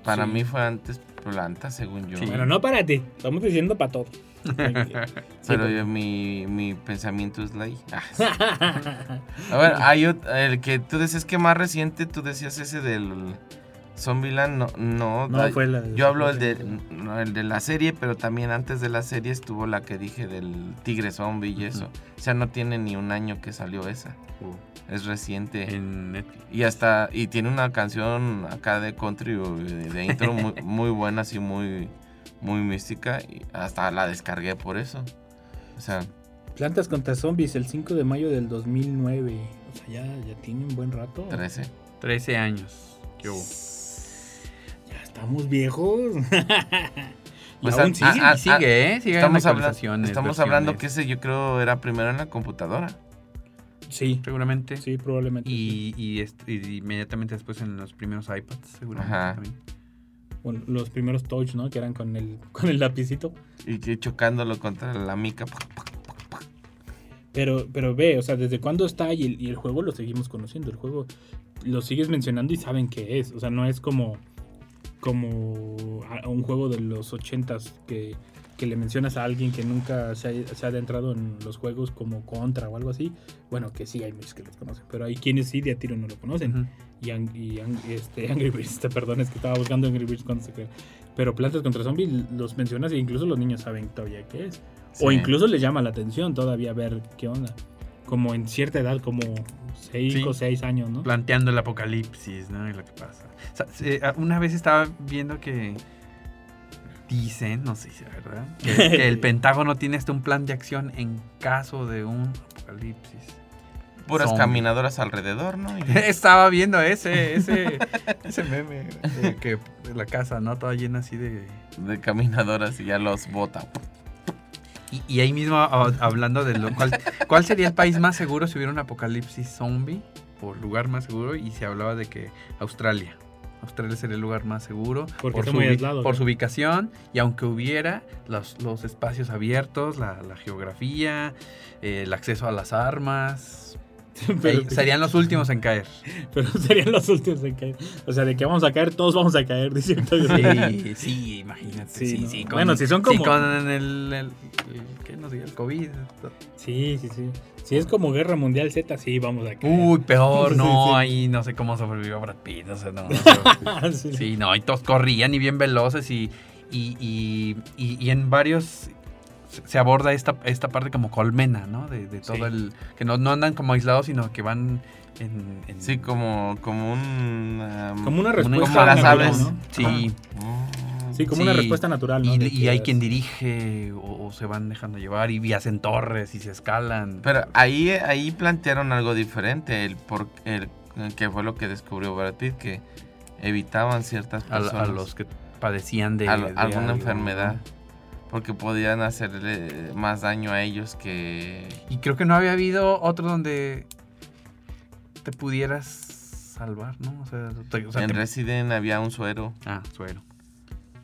Para Sí. mí fue antes plantas, según yo. Sí. Bueno, no para ti, estamos diciendo para todos. Pero yo- mi, mi pensamiento es la I. Ah, sí. A ver, hay ot- el que tú decías que más reciente, tú decías ese del Zombieland, no, no, no da- fue la yo hablo el de, no, el de la serie, pero también antes de la serie estuvo la que dije del Tigre Zombie y eso. O sea, no tiene ni un año que salió esa, es reciente. En Netflix. Y hasta, y tiene una canción acá de country o de, de intro muy, muy buena, así muy, muy mística. Y hasta la descargué por eso. O sea, Plantas contra zombies el 5 de mayo del 2009. O sea, ya, ya tiene un buen rato. 13. 13 años. ¿Qué hubo? Ya estamos viejos. y Pues, aún ah, sigue. Y sigue, ¿eh? Sigue Estamos, habla- actualizaciones, estamos hablando que ese yo creo era primero en la computadora. sí, Seguramente. sí, probablemente. sí. Y, y, est- y inmediatamente después en los primeros iPads, seguramente Ajá. también. Bueno, los primeros touch, ¿no? Que eran con el, con el lapicito. Y que chocándolo contra la mica. Pero, pero ve, o sea, ¿desde cuándo está? Y el, y el juego lo seguimos conociendo. El juego lo sigues mencionando y saben qué es. O sea, no es como, como a- un juego de los ochentas que, que le mencionas a alguien que nunca se ha, se ha adentrado en los juegos como Contra o algo así. Bueno, que sí hay muchos que los conocen, pero hay quienes sí de a tiro no lo conocen. Ujú. Y, Ang- y Ang- este, Angry Birds, te perdón, es que estaba buscando Angry Birds cuando se creó. Pero Plantas contra Zombies los mencionas e incluso los niños saben todavía qué es. O incluso les llama la atención todavía ver qué onda. Como en cierta edad, como 6 Sí. o 6 años, ¿no? Planteando el apocalipsis, ¿no? Y lo que pasa. O sea, se- una vez estaba viendo que dicen, no sé si es verdad, que, que el Pentágono tiene hasta un plan de acción en caso de un apocalipsis. Puras Zombie. caminadoras alrededor, ¿no? Y- Estaba viendo ese, ese, ese meme de que la casa, ¿no? Toda llena así de... de caminadoras y ya los bota. Y, y ahí mismo a- hablando de lo cual, ¿cuál sería el país más seguro si hubiera un apocalipsis zombie? O lugar más seguro y se hablaba de que Australia. Australia sería el lugar más seguro por, su, aislado, por ubicación y aunque hubiera los, los espacios abiertos, la, la geografía, eh, el acceso a las armas, pero, serían los últimos en caer. pero serían los últimos en caer. O sea, de que vamos a caer, todos vamos a caer, dice. Sí, sí, imagínate. Sí, Sí, ¿no? sí, Bueno, si son como- sí, con el, el, ¿qué nos diga? El COVID. Sí, sí, sí. Si es como Guerra Mundial Z, sí, vamos a caer. Uy, peor, no, ahí no sé cómo sobrevivió Brad Pitt, no sé, no. sí. no, y todos corrían y bien veloces y, y- y en varios se- aborda esta, esta parte como colmena, ¿no? De, de todo Sí. el... Que no, no andan como aislados, sino que van en... en- Sí, como, como un... um, Como una respuesta como las natural, aves. ¿no? Sí. oh, Sí, como Sí, una respuesta natural, ¿no? Y, hay quien dirige o, o se van dejando llevar y, y hacen torres y se escalan. Pero ahí, ahí plantearon algo diferente, el por, el, que fue lo que descubrió Brad Pitt, que evitaban ciertas a, personas. a los que padecían de, al- de alguna algo, enfermedad. ¿no? Porque podían hacerle más daño a ellos que... Y creo que no había habido otro donde te pudieras salvar, ¿no? O sea, te- o sea, en te- Resident había un suero, Ah, suero.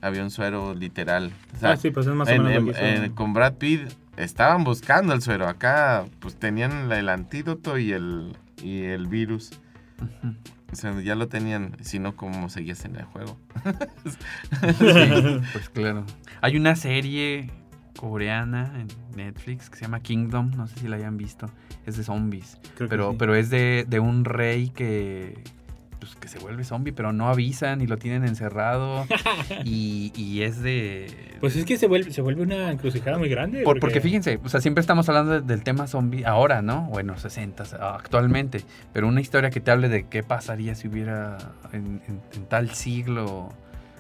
había un suero literal. O sea, Ah, sí, pues es más o en- menos hizo- en- con Brad Pitt estaban buscando el suero. Acá pues tenían el antídoto y el, y el virus. Ujú. O sea, ya lo tenían, si no, ¿cómo seguías en el juego? Sí, pues claro. Hay una serie coreana en Netflix que se llama Kingdom, no sé si la hayan visto. Es de zombies. Creo que Pero, sí. pero es de, de un rey que, pues, que se vuelve zombie, pero no avisan y lo tienen encerrado. y, y es de... Pues es que se vuelve, se vuelve una encrucijada muy grande. Por- porque fíjense, o sea, siempre estamos hablando de- del tema zombie ahora, ¿no? Bueno, 60, actualmente. Pero una historia que te hable de qué pasaría si hubiera en, en- en tal siglo,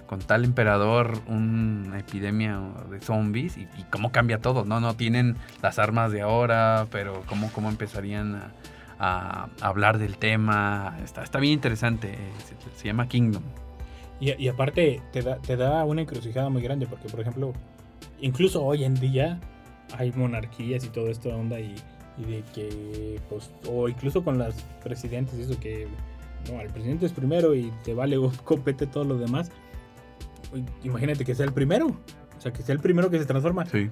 con tal emperador, una epidemia de zombies y, y cómo cambia todo, ¿no? No tienen las armas de ahora, pero cómo, cómo empezarían a, a hablar del tema. Está, está bien interesante. Se, se llama Kingdom. Y, y aparte te da, te da una encrucijada muy grande porque, por ejemplo, incluso hoy en día hay monarquías y todo esto onda y, y de que, pues, o incluso con las presidentes, eso que, no, el presidente es primero y te vale o compete todo lo demás. Imagínate que sea el primero. O sea, que sea el primero que se transforma. Sí.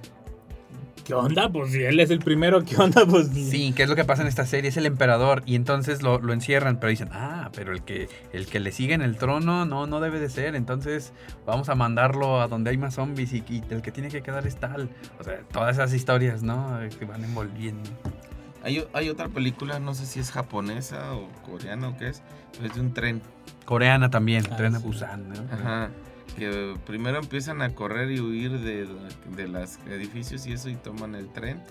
¿Qué onda? Pues si él es el primero, ¿qué onda? Pues ni- Sí, ¿qué es lo que pasa en esta serie? Es el emperador y entonces lo, lo encierran, pero dicen, ah, pero el que, el que le sigue en el trono no, no debe de ser, entonces vamos a mandarlo a donde hay más zombies y, y el que tiene que quedar es tal. O sea, todas esas historias, ¿no? Que van envolviendo. Hay, hay otra película, no sé si es japonesa o coreana o qué es, pero es de un tren. Coreana también, Ah, Tren a sí. Busan, ¿no? Ajá. Que primero empiezan a correr y huir de, de los edificios y eso y toman el tren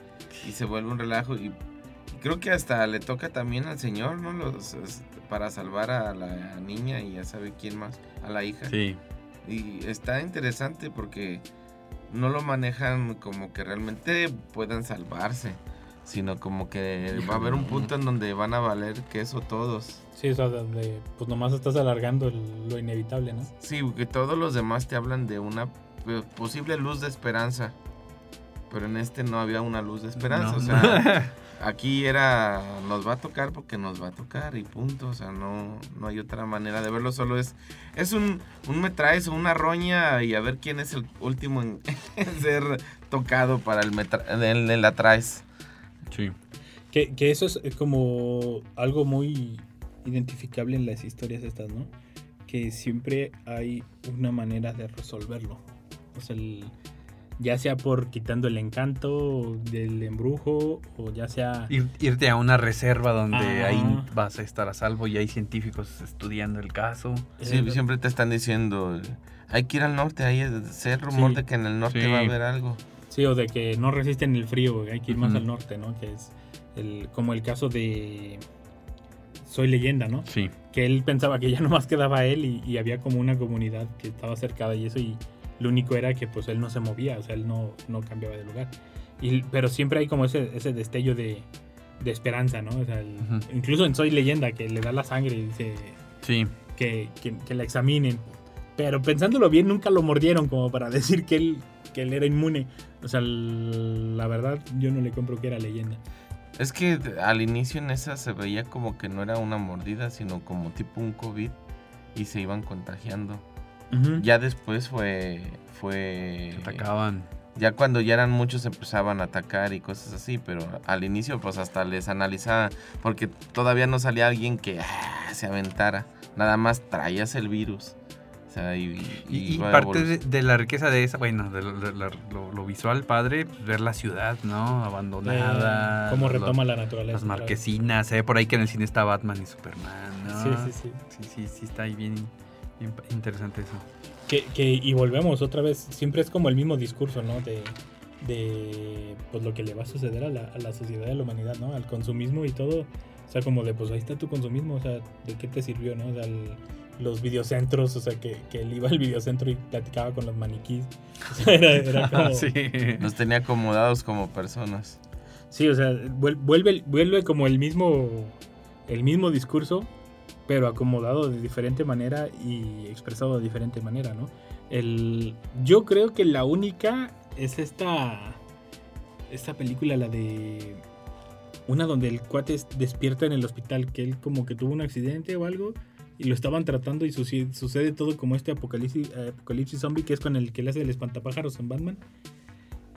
y se vuelve un relajo y, y creo que hasta le toca también al señor, ¿no? Los, es- para salvar a la niña y ya sabe quién más, a la hija. Sí. Y está interesante porque no lo manejan como que realmente puedan salvarse, sino como que va a haber un punto en donde van a valer queso todos. Sí, o sea, donde, pues nomás estás alargando el- lo inevitable, ¿no? Sí, que todos los demás te hablan de una eh, posible luz de esperanza. Pero en este no había una luz de esperanza. No. O sea, aquí era nos va a tocar porque nos va a tocar y punto. O sea, no, no hay otra manera de verlo. Solo es es un, un me traes o una roña y a ver quién es el último en, en ser tocado para el, metra el, el atraes. Sí. Que, que eso es como algo muy identificable en las historias estas, ¿no? Que siempre hay una manera de resolverlo. O sea, el- ya sea por quitando el encanto del embrujo o ya sea... Ir- irte a una reserva donde ahí vas a estar a salvo y hay científicos estudiando el caso. Sí, siempre te están diciendo, hay que ir al norte, hay ese rumor Sí. de que en el norte Sí. va a haber algo. Sí, o de que no resisten el frío, hay que ir más al norte, ¿no? Que es el, como el caso de Soy leyenda, ¿no? Sí. Que él pensaba que ya nomás quedaba él y, y había como una comunidad que estaba cercada y eso y lo único era que pues él no se movía, o sea, él no, no cambiaba de lugar. Y, pero siempre hay como ese, ese destello de, de esperanza, ¿no? O sea, el- incluso en Soy leyenda que le da la sangre y dice Sí. que, que, que la examinen. Pero pensándolo bien, nunca lo mordieron como para decir que él, que él era inmune. O sea, la verdad, yo no le compro que era leyenda. Es que al inicio en esa se veía como que no era una mordida, sino como tipo un COVID y se iban contagiando. Ya después fue fue atacaban. ya cuando ya eran muchos empezaban a atacar y cosas así, pero al inicio pues hasta les analizaba porque todavía no salía alguien que ah, se aventara, nada más traías el virus. Sea, y, Y, y parte de, de la riqueza de esa, bueno, de la- lo- lo visual padre, pues, ver la ciudad, ¿no? Abandonada. Eh, cómo retoma los- la naturaleza. Las marquesinas, se ve por ahí que en el cine está Batman y Superman, ¿no? Sí, sí, sí. Sí, sí, sí, está ahí bien, bien interesante eso. Que, que- y volvemos otra vez, siempre es como el mismo discurso, ¿no? De, de pues lo que le va a suceder a la, a la sociedad, a la humanidad, ¿no? Al consumismo y todo. O sea, como de, pues ahí está tu consumismo, o sea, ¿de qué te sirvió, no? O sea, el- los videocentros, o sea, que, que él iba al videocentro y platicaba con los maniquís. O sea, era, era como... sí. Nos tenía acomodados como personas. Sí, o sea, vuel- vuelve, vuelve como el mismo, el mismo discurso, pero acomodado de diferente manera y expresado de diferente manera, ¿no? El, yo creo que la única es esta, esta película, la de una donde el cuate es- despierta en el hospital, que él como que tuvo un accidente o algo y lo estaban tratando y sucede todo como este apocalipsis, apocalipsis zombie que es con el que le hace el espantapájaros en Batman.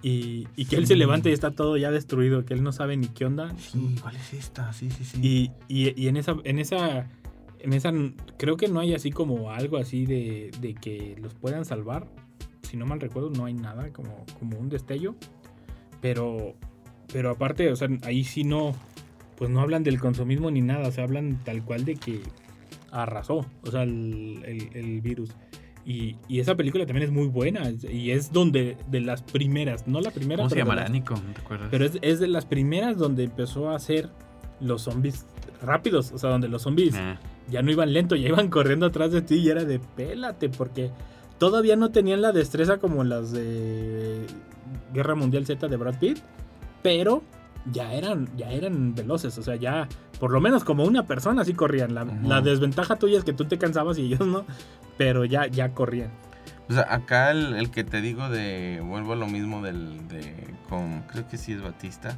Y, y que él se levanta y está todo ya destruido, que él no sabe ni qué onda. Sí, ¿cuál es esta? Sí, sí, sí. Y, y- y en esa, en esa, en esa, creo que no hay así como algo así de, de que los puedan salvar. Si no mal recuerdo, no hay nada como, como un destello. Pero, pero aparte, o sea, ahí sí no, pues no hablan del consumismo ni nada. O sea, hablan tal cual de que arrasó, o sea, el, el- el virus. Y, y esa película también es muy buena. Y es donde, de las primeras, no la primera, ¿Cómo se pero de llamará, las- Nico? ¿No te acuerdas? pero es, es de las primeras donde empezó a hacer los zombies rápidos. O sea, donde los zombies Ah, ya no iban lento, ya iban corriendo atrás de ti y era de pélate, porque todavía no tenían la destreza como las de Guerra Mundial Z de Brad Pitt, pero ya eran, ya eran veloces, o sea, ya por lo menos como una persona sí corrían. La, desventaja tuya es que tú te cansabas y ellos no, pero ya, ya corrían. O sea, acá el, el que te digo de. Vuelvo a lo mismo del. De, con, creo que sí es Batista.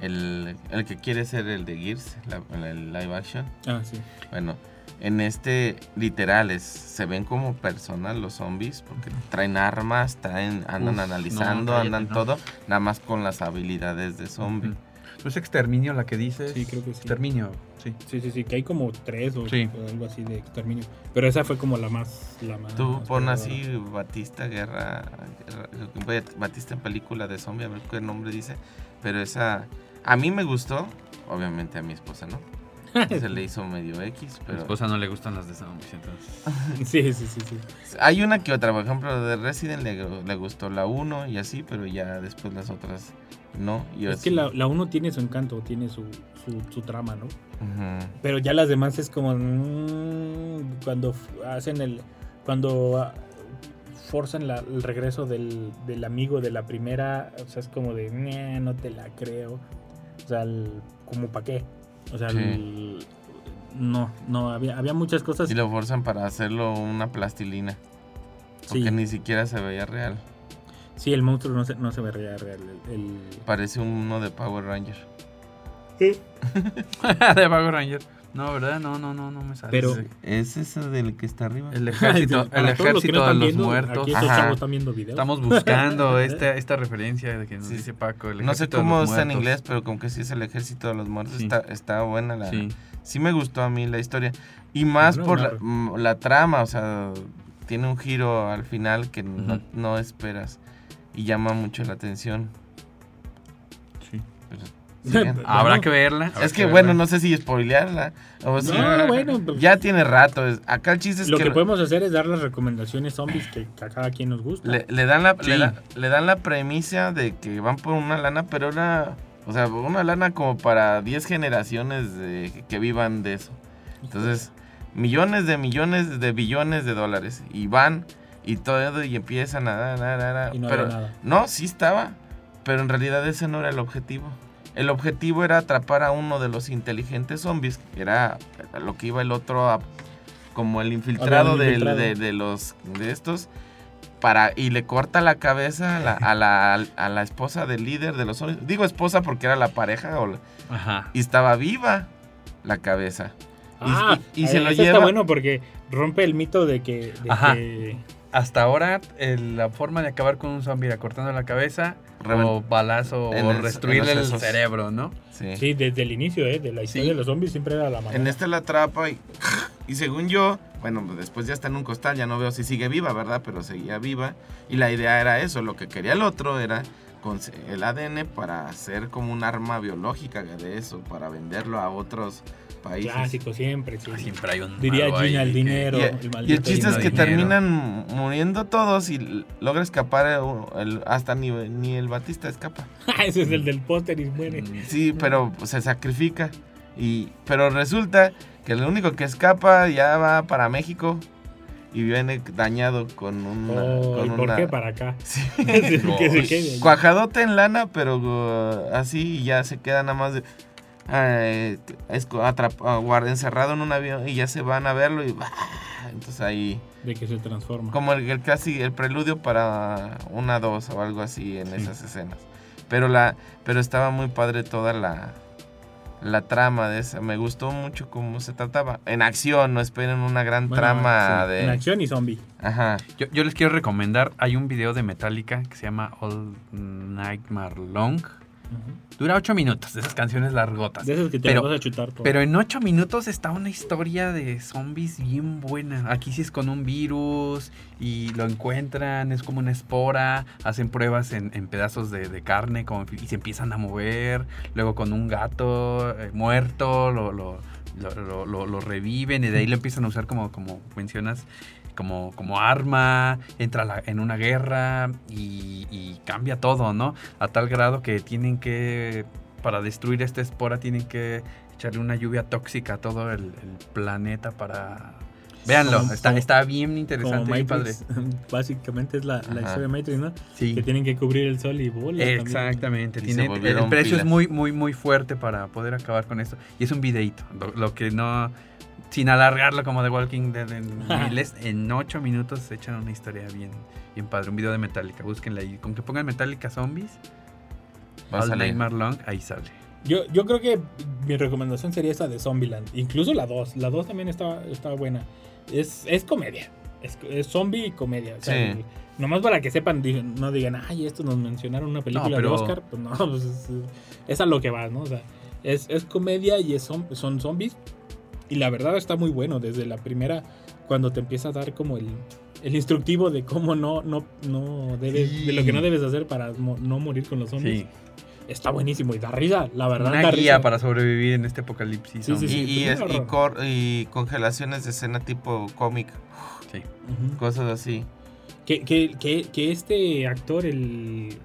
El, el que quiere ser el de Gears, la- el live action. Ah, sí. Bueno, en este literal es, se ven como personas los zombies porque traen armas, traen, andan Uf, analizando, no, cállate, andan no. todo, nada más con las habilidades de zombie. ujú. ¿No es exterminio la que dices? Sí, creo que sí. Exterminio, sí. Sí, sí, sí, que hay como tres o, Sí. o algo así de exterminio. Pero esa fue como la más... La más Tú pon perdedora. así Batista Guerra, Guerra- Batista en película de zombie, a ver qué nombre dice. Pero esa, a mí me gustó, obviamente a mi esposa no. Se le hizo medio X, A mi pero esposa no le gustan las de zombies, entonces. Sí, sí, sí, sí. hay una que otra. Por ejemplo, de Resident le, le gustó la 1 y así, pero ya después las otras no. Y Es así- que la, la uno tiene su encanto, tiene su, su, su trama, ¿no? Pero ya las demás es como mm, cuando hacen el cuando ah, forzan la- el regreso del, del amigo de la primera, o sea, es como de "Ñe, no te la creo. O sea, el- como para qué. O sea, Sí. el- no, no, había, había muchas cosas. Y lo forzan para hacerlo una plastilina. Porque Sí. ni siquiera se veía real. Sí, el monstruo no se, no se veía real. El, el- Parece uno de Power Ranger. de Power Ranger. No, ¿verdad? No, no, no, no me sale. Pero-. ¿Es ese del que está arriba? El ejército, el ejército no de los viendo, muertos. Aquí estos Ajá. chavos están viendo videos. Estamos buscando esta, esta referencia de que nos Sí. dice Paco. el No sé cómo está en inglés, pero como que sí es el ejército de los muertos. Sí. Está, está buena la... Sí. Sí me gustó a mí la historia. Y más No, por no, la, mm, la trama, o sea, tiene un giro al final que no, Ujú. no esperas. Y llama mucho la atención. Sí. Habrá que verla. habrá es que, verla. bueno, no sé si spoilearla. O si- No, bueno, pues, ya tiene rato. es- acá el chiste es lo que, que podemos hacer es dar las recomendaciones zombies que, que a cada quien nos gusta. le, le dan la, Sí. le, da- le dan la premisa de que van por una lana, pero una, o sea, una lana como para 10 generaciones de, que vivan de eso. Entonces, millones de millones de billones de dólares. Y van y todo y empiezan a dar, dar, dar, Y no pero, nada. No, sí estaba, pero en realidad ese no era el objetivo. El objetivo era atrapar a uno de los inteligentes zombies, que era lo que iba el otro a- como el infiltrado, infiltrado. De, de los de estos para y le corta la cabeza a la, a la, a la esposa del líder de los zombies. Digo esposa porque era la pareja o la- Ajá. y estaba viva la cabeza. Ah, y- y se lo eso lleva- está bueno porque rompe el mito de que, de Ajá. que- Hasta ahora, el- la forma de acabar con un zombie era cortando la cabeza Reven- o balazo En o el- destruirle el cerebro, ¿no? Sí. sí, desde el inicio eh, de la historia Sí. de los zombies siempre era la manera. En este la atrapa y, y según yo, bueno, después ya está en un costal, ya no veo si sigue viva, ¿verdad? Pero seguía viva. Y la idea era eso, lo que quería el otro era conse- el ADN para hacer como un arma biológica de eso, para venderlo a otros países. Clásico, siempre, sí. Siempre hay un Diría Gina el dinero. Y, el y maldito el chiste es que dinero. terminan muriendo todos y logra escapar el- el- hasta ni, ni el Batista escapa. Ese es el del póster y muere. Mm, Sí, pero pues, se sacrifica. Y, pero resulta que el único que escapa ya va para México y viene dañado con una... Oh, con ¿y ¿Por una- qué para acá? Sí. que se quede. allí. Cuajadote en lana, pero uh, así y ya se queda nada más de... eh, ah, guarda- encerrado en un avión y ya se van a verlo y... ah, Entonces ahí... De que se transforma. Como el, el casi el preludio para una dos o algo así en esas escenas. Pero la pero estaba muy padre toda la la trama de esa. Me gustó mucho cómo se trataba. En acción, no esperen una gran Bueno, trama sí, de En acción y zombie. Ajá. Yo, yo les quiero recomendar, hay un video de Metallica que se llama All Nightmare Long. Dura ocho minutos, de esas canciones largotas. De esas que te Pero- vas a chutar todo. Pero en ocho minutos está una historia de zombies bien buena. Aquí sí es con un virus y lo encuentran, es como una espora, hacen pruebas en, en pedazos de, de carne y se empiezan a mover. Luego con un gato eh, muerto lo, lo, lo- lo- lo- lo reviven y de ahí lo empiezan a usar como, como mencionas. Como, como arma, entra la- en una guerra y, y cambia todo, ¿no? A tal grado que tienen que, para destruir esta espora, tienen que echarle una lluvia tóxica a todo el, el planeta para... Véanlo, Como- está, como- está bien Como interesante, bien padre. Matrix. Básicamente es la, la historia de Matrix, ¿no? Sí. Que tienen que cubrir el sol y bolas. también. Exactamente. Tiene- el precio es muy, muy, muy fuerte para poder acabar con esto. Y es un videito. Lo, lo que no. Sin alargarlo como The Walking Dead en miles, en ocho minutos se echan una historia bien, bien padre. Un video de Metallica. Búsquenla ahí. Con que pongan Metallica Zombies, Va a All salir. Nightmare Long, ahí sale. Yo, yo creo que mi recomendación sería esa de Zombieland. Incluso la 2. La 2 también está, está buena. Es, es comedia. Es, es zombie y comedia. O sea, Sí. el- nomás para que sepan, no digan, ay, esto nos mencionaron una película pero- de Oscar. Pues no, pues es, es a lo que va, ¿no? O sea, es, es comedia y es son zombies. Y la verdad está muy bueno. Desde la primera, cuando te empieza a dar como el, el instructivo de cómo no, no, no debes, Sí. de lo que no debes hacer para mo- no morir con los zombies. Sí. Está buenísimo y da risa, la verdad. Una da guía risa. para sobrevivir en este apocalipsis. Sí, sí, Y, y, es- y horror. cor- y congelaciones de escena tipo cómic, Sí. Cosas así. Que, que, que, que este actor, el,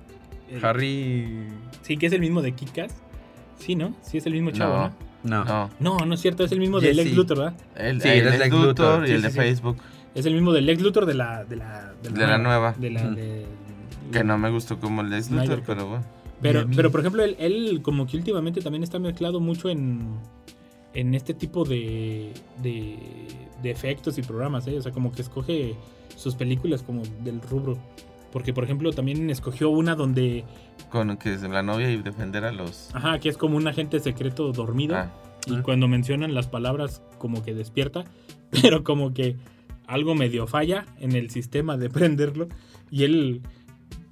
el- Harry. Sí, que es el mismo de Kikas. Sí, ¿no? Sí, es el mismo chavo, ¿no? No. No. No, no es cierto, es el mismo del. Lex Luthor, ¿verdad? El, Sí, el él es Lex Lex Luthor Luthor, y sí, el de sí. Facebook. Es el mismo del Lex Luthor de la. De la, De la nueva. De la. Ujú. de- Que no me gustó como el Lex Snyder Luthor, Cut. pero bueno. Pero, pero por ejemplo, él, él como que últimamente también está mezclado mucho en, en este tipo de, de, de efectos y programas, ¿eh? O sea, como que escoge sus películas como del rubro. Porque, por ejemplo, también escogió una donde, Con que es la novia y defender a los... ajá, que es como un agente secreto dormido. Ah, Y Ah. cuando mencionan las palabras, como que despierta, pero como que algo medio falla en el sistema de prenderlo. Y él,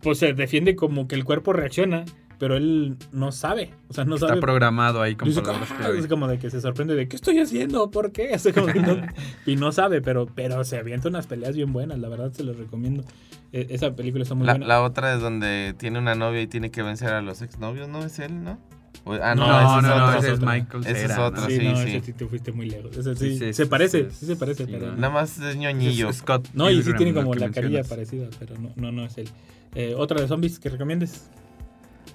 pues se defiende como que el cuerpo reacciona, pero él no sabe. O sea, no Está sabe. programado ahí con Dice, palabras "Ah", clave. es como de que se sorprende de ¿qué estoy haciendo? ¿Por qué? Como que no- y no sabe, pero, pero se avienta unas peleas bien buenas, la verdad se los recomiendo. E- esa película está muy la, buena. la otra es donde tiene una novia y tiene que vencer a los exnovios, ¿no? ¿Es él, no? O- ah, no, No, ese No, es no, no, otro. ese es. Michael Ese es Cera, otro, ¿no? sí, sí, no, sí. ese sí te fuiste muy lejos. Ese sí, Sí, sí, se sí, parece, sí, sí se parece, sí, pero... Nada más es ñoñillo. Es Scott No, y sí tiene como la carilla parecida, pero no, no, no es él. Eh, Otra de zombies que recomiendes.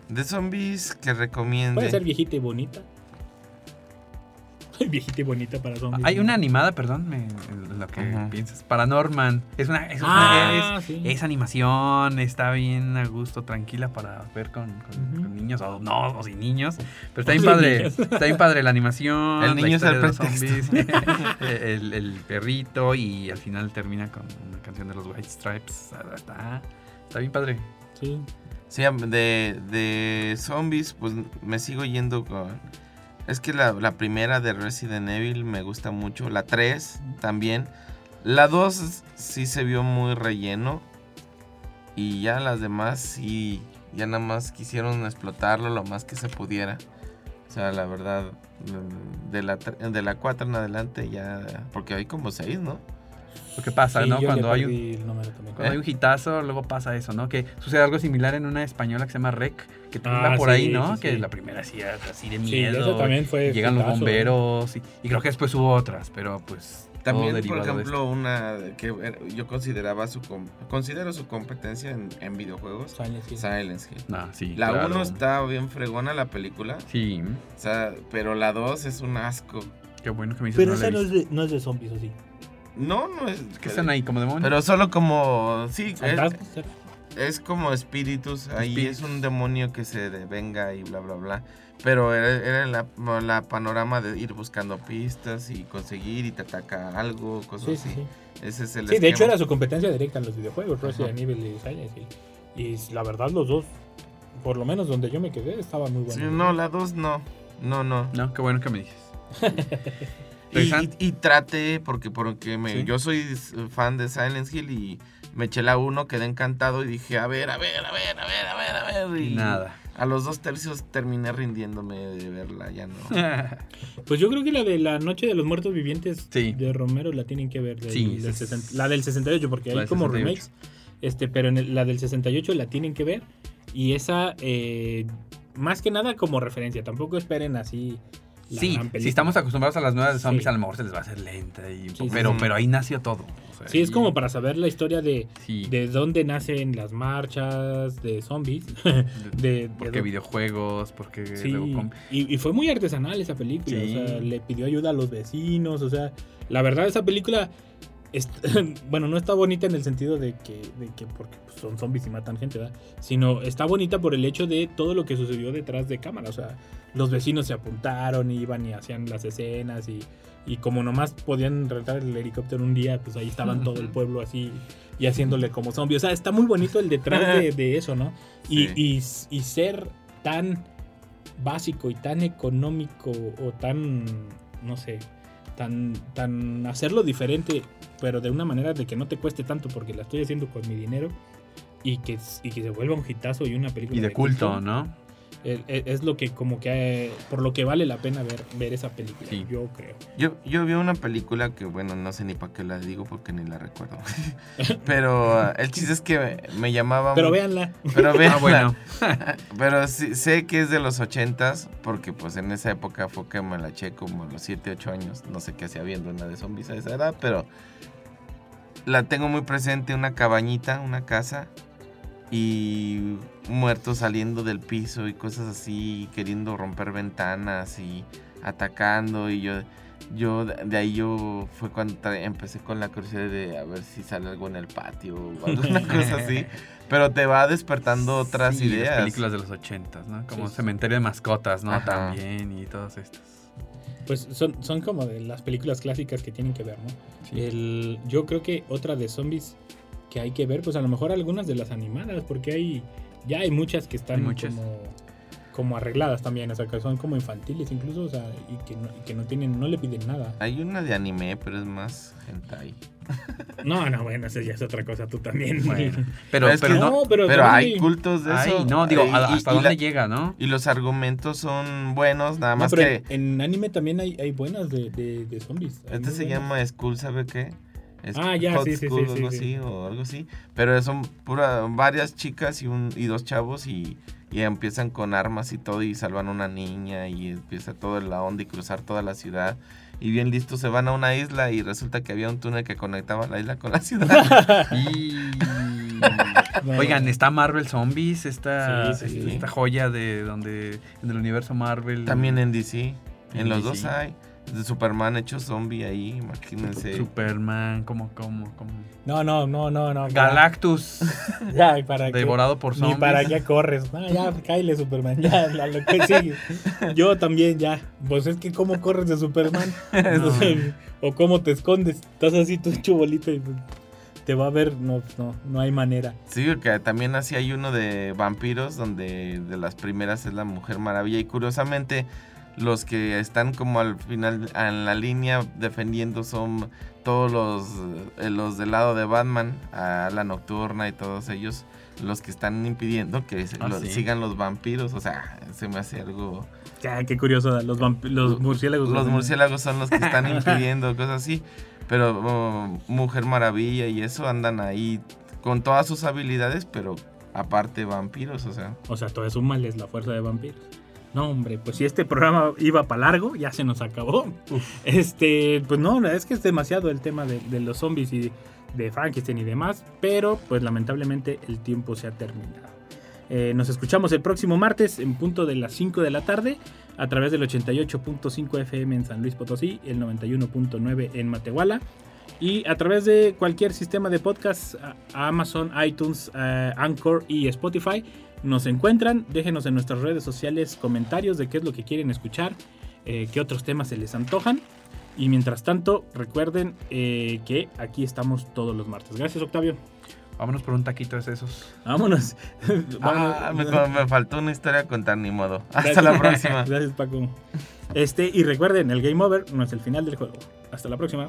De zombies que recomiende. Puede ser viejita y bonita. viejita y bonita para zombies. Hay una animada, perdón, me- lo que Ajá. piensas. Paranorman. Es una, es, una- Ah, es, sí. es animación, está bien a gusto, tranquila para ver con, con- Ujú. con niños o no, o sin niños. Pero está bien padre. niños. Está bien padre la animación. El la niño es el de los zombies, el, el perrito y al final termina con una canción de los White Stripes. Está, está bien padre. Sí. Sí, de, de zombies, pues me sigo yendo con... Es que la, la primera de Resident Evil me gusta mucho. La 3 también. La 2 sí se vio muy relleno. Y ya las demás sí, ya nada más quisieron explotarlo lo más que se pudiera. O sea, la verdad, de la, de la 4 en adelante ya... Porque hay como 6, ¿no? Lo que pasa, Sí, ¿no? yo le Cuando hay, un, perdí el número también. cuando hay un hitazo, luego pasa eso, ¿no? Que sucede algo similar en una española que se llama Rec, que Ah, ah, por sí, ahí, ¿no? sí, que sí. la primera era así de Sí, miedo. eso también fue llegan los bomberos. Y, y creo que después hubo otras, pero pues. todo También, por ejemplo, una que yo consideraba su considero su competencia en, en videojuegos, Silent Hill. Silent Hill. esto. Ah, sí, La claro. 1 está bien fregona la película, Sí, o sea, pero la 2 es un asco. qué bueno que me dices. Pero no esa no es, de, no es de zombies, ¿o sí? No, no es ¿Qué están ahí como demonios? Pero solo como sí, es, es como espíritus, ahí Espíritus. es un demonio que se de- venga y bla bla bla. Pero era, era la, la panorama de ir buscando pistas y conseguir y te ataca algo, cosas Sí, sí, así. sí. Ese es el Sí, de hecho era su competencia directa en los videojuegos, Resident. Evil y Silent Hill. Y la verdad los dos, por lo menos donde yo me quedé, estaban muy Sí, buenos. no, la 2 no. No, no. No, qué bueno que me dices. Y, Interesante. y- y trate, porque, porque me, Sí. yo soy fan de Silent Hill y me eché la 1, quedé encantado y dije, a ver, a ver, a ver, a ver, a ver, a ver. Y Nada. A los dos tercios terminé rindiéndome de verla, ya no. Pues yo creo que la de la Noche de los Muertos Vivientes Sí. de Romero la tienen que ver. del- Sí, del sí, 60 la del 68, porque hay como 68. remakes. Este, pero en el- la del 68 la tienen que ver. Y esa, eh, más que nada como referencia. Tampoco esperen así. Sí, si estamos acostumbrados a las nuevas de zombies, Sí. a lo mejor se les va a hacer lenta. Y, Sí, pero, sí. pero ahí nació todo. o sea, Sí, es como para saber la historia de, de dónde nacen las marchas de zombies. de, ¿Por de qué dó- videojuegos? ¿Por qué Sí, luego com- y, y fue muy artesanal esa película. O sea, le pidió ayuda a los vecinos. O sea, la verdad, esa película. bueno, no está bonita en el sentido de que, de que porque pues, son zombies y matan gente, ¿verdad? Sino está bonita por el hecho de todo lo que sucedió detrás de cámara. O sea, los vecinos se apuntaron, iban y hacían las escenas y, y como nomás podían rentar el helicóptero un día, pues ahí estaban todo el pueblo así y haciéndole como zombie. O sea, está muy bonito el detrás de, de eso, ¿no? Y, Sí. y, y ser tan básico y tan económico o tan, no sé, tan, tan hacerlo diferente, pero de una manera de que no te cueste tanto porque la estoy haciendo con mi dinero y que, y que se vuelva un hitazo y una película Y de culto, ¿no? Es, es lo que como que eh, por lo que vale la pena ver, ver esa película, Sí. yo creo. Yo, yo vi una película que, bueno, no sé ni para qué la digo porque ni la recuerdo. Pero el chiste es que me llamaba... Pero véanla. Pero véanla. Ah, bueno. Pero sí- sé que es de los ochentas, porque pues en esa época fue que me la eché como a los 7, 8 años. No sé qué hacía viendo una de zombies a esa edad, pero la tengo muy presente, una cabañita, una casa, y muertos saliendo del piso y cosas así, queriendo romper ventanas y atacando, y yo... Yo de ahí yo fue cuando empecé con la curiosidad de a ver si sale algo en el patio o alguna cosa así. Pero te va despertando otras Sí, ideas. Las películas de los ochentas, ¿no? Como Sí. Cementerio de Mascotas, ¿no? Ajá. También y todas estas. Pues son, son como de las películas clásicas que tienen que ver, ¿no? Sí. El, yo creo que otra de zombies que hay que ver, pues a lo mejor algunas de las animadas, porque hay ya hay muchas que están muchas. como como arregladas también, o sea, que son como infantiles incluso, o sea, y que no, y que no tienen, no le piden nada. Hay una de anime, pero es más hentai. No, no, bueno, eso ya es otra cosa, tú también. Bueno, pero, Es que pero no. no, pero, Pero hay cultos de Ay, eso. no, digo, Y- ¿a- y- ¿hasta y dónde la- llega, no? Y los argumentos son buenos, nada No, más pero que en, en anime también hay, hay buenas de, de, de zombies. Hay este se buenas. llama School, ¿sabe qué? Es Ah, ya, Hot sí, sí, School, sí, algo sí, así sí. o algo así. Pero son pura, varias chicas y, un, y dos chavos y, y empiezan con armas y todo y salvan a una niña y empieza toda la onda y cruzar toda la ciudad. Y bien listos se van a una isla y resulta que había un túnel que conectaba la isla con la ciudad. Y... Oigan, está Marvel Zombies, esta, sí, sí. esta joya de donde en el universo Marvel. También en DC. En, En los DC. dos hay. De Superman hecho zombie ahí, imagínense. Superman, ¿cómo, cómo, cómo? No, no, no, no, no. Galactus, Ya, ¿para qué? devorado por Ni zombies. para qué corres. No, ya, cállale, Superman. Ya, la- lo que sigue. Yo también, ya. Pues es que, ¿cómo corres de Superman? No. O cómo te escondes. Estás así, tú hecho bolita y pues, te va a ver. No, no, no hay manera. Sí, porque también así hay uno de vampiros, donde de las primeras es la Mujer Maravilla. Y curiosamente, los que están como al final, en la línea defendiendo son todos los, eh, los del lado de Batman, a la Nocturna y todos ellos, los que están impidiendo que Ah, lo- sí. sigan los vampiros. O sea, se me hace algo... Ya, qué curioso. Los, los murciélagos. Los murciélagos son los que están impidiendo cosas así. Pero oh, Mujer Maravilla y eso andan ahí con todas sus habilidades, pero aparte vampiros, o sea. O sea, todo eso mal es la fuerza de vampiros. No, hombre, pues si este programa iba para largo, ya se nos acabó. Este, pues no, es que es demasiado el tema de, de los zombies y de Frankenstein y demás, pero pues lamentablemente el tiempo se ha terminado. Eh, nos escuchamos el próximo martes en punto de las 5 de la tarde a través del 88.5 FM en San Luis Potosí, el 91.9 en Matehuala y a través de cualquier sistema de podcast, Amazon, iTunes, eh, Anchor y Spotify. Nos encuentran, déjenos en nuestras redes sociales comentarios de qué es lo que quieren escuchar, eh, qué otros temas se les antojan. Y mientras tanto, recuerden eh, que aquí estamos todos los martes. Gracias, Octavio. Vámonos por un taquito de esos. Vámonos. Ah, me, me faltó una historia a contar, ni modo. Hasta Gracias. la próxima. Gracias, Paco. Este, y recuerden, el game over no es el final del juego. Hasta la próxima.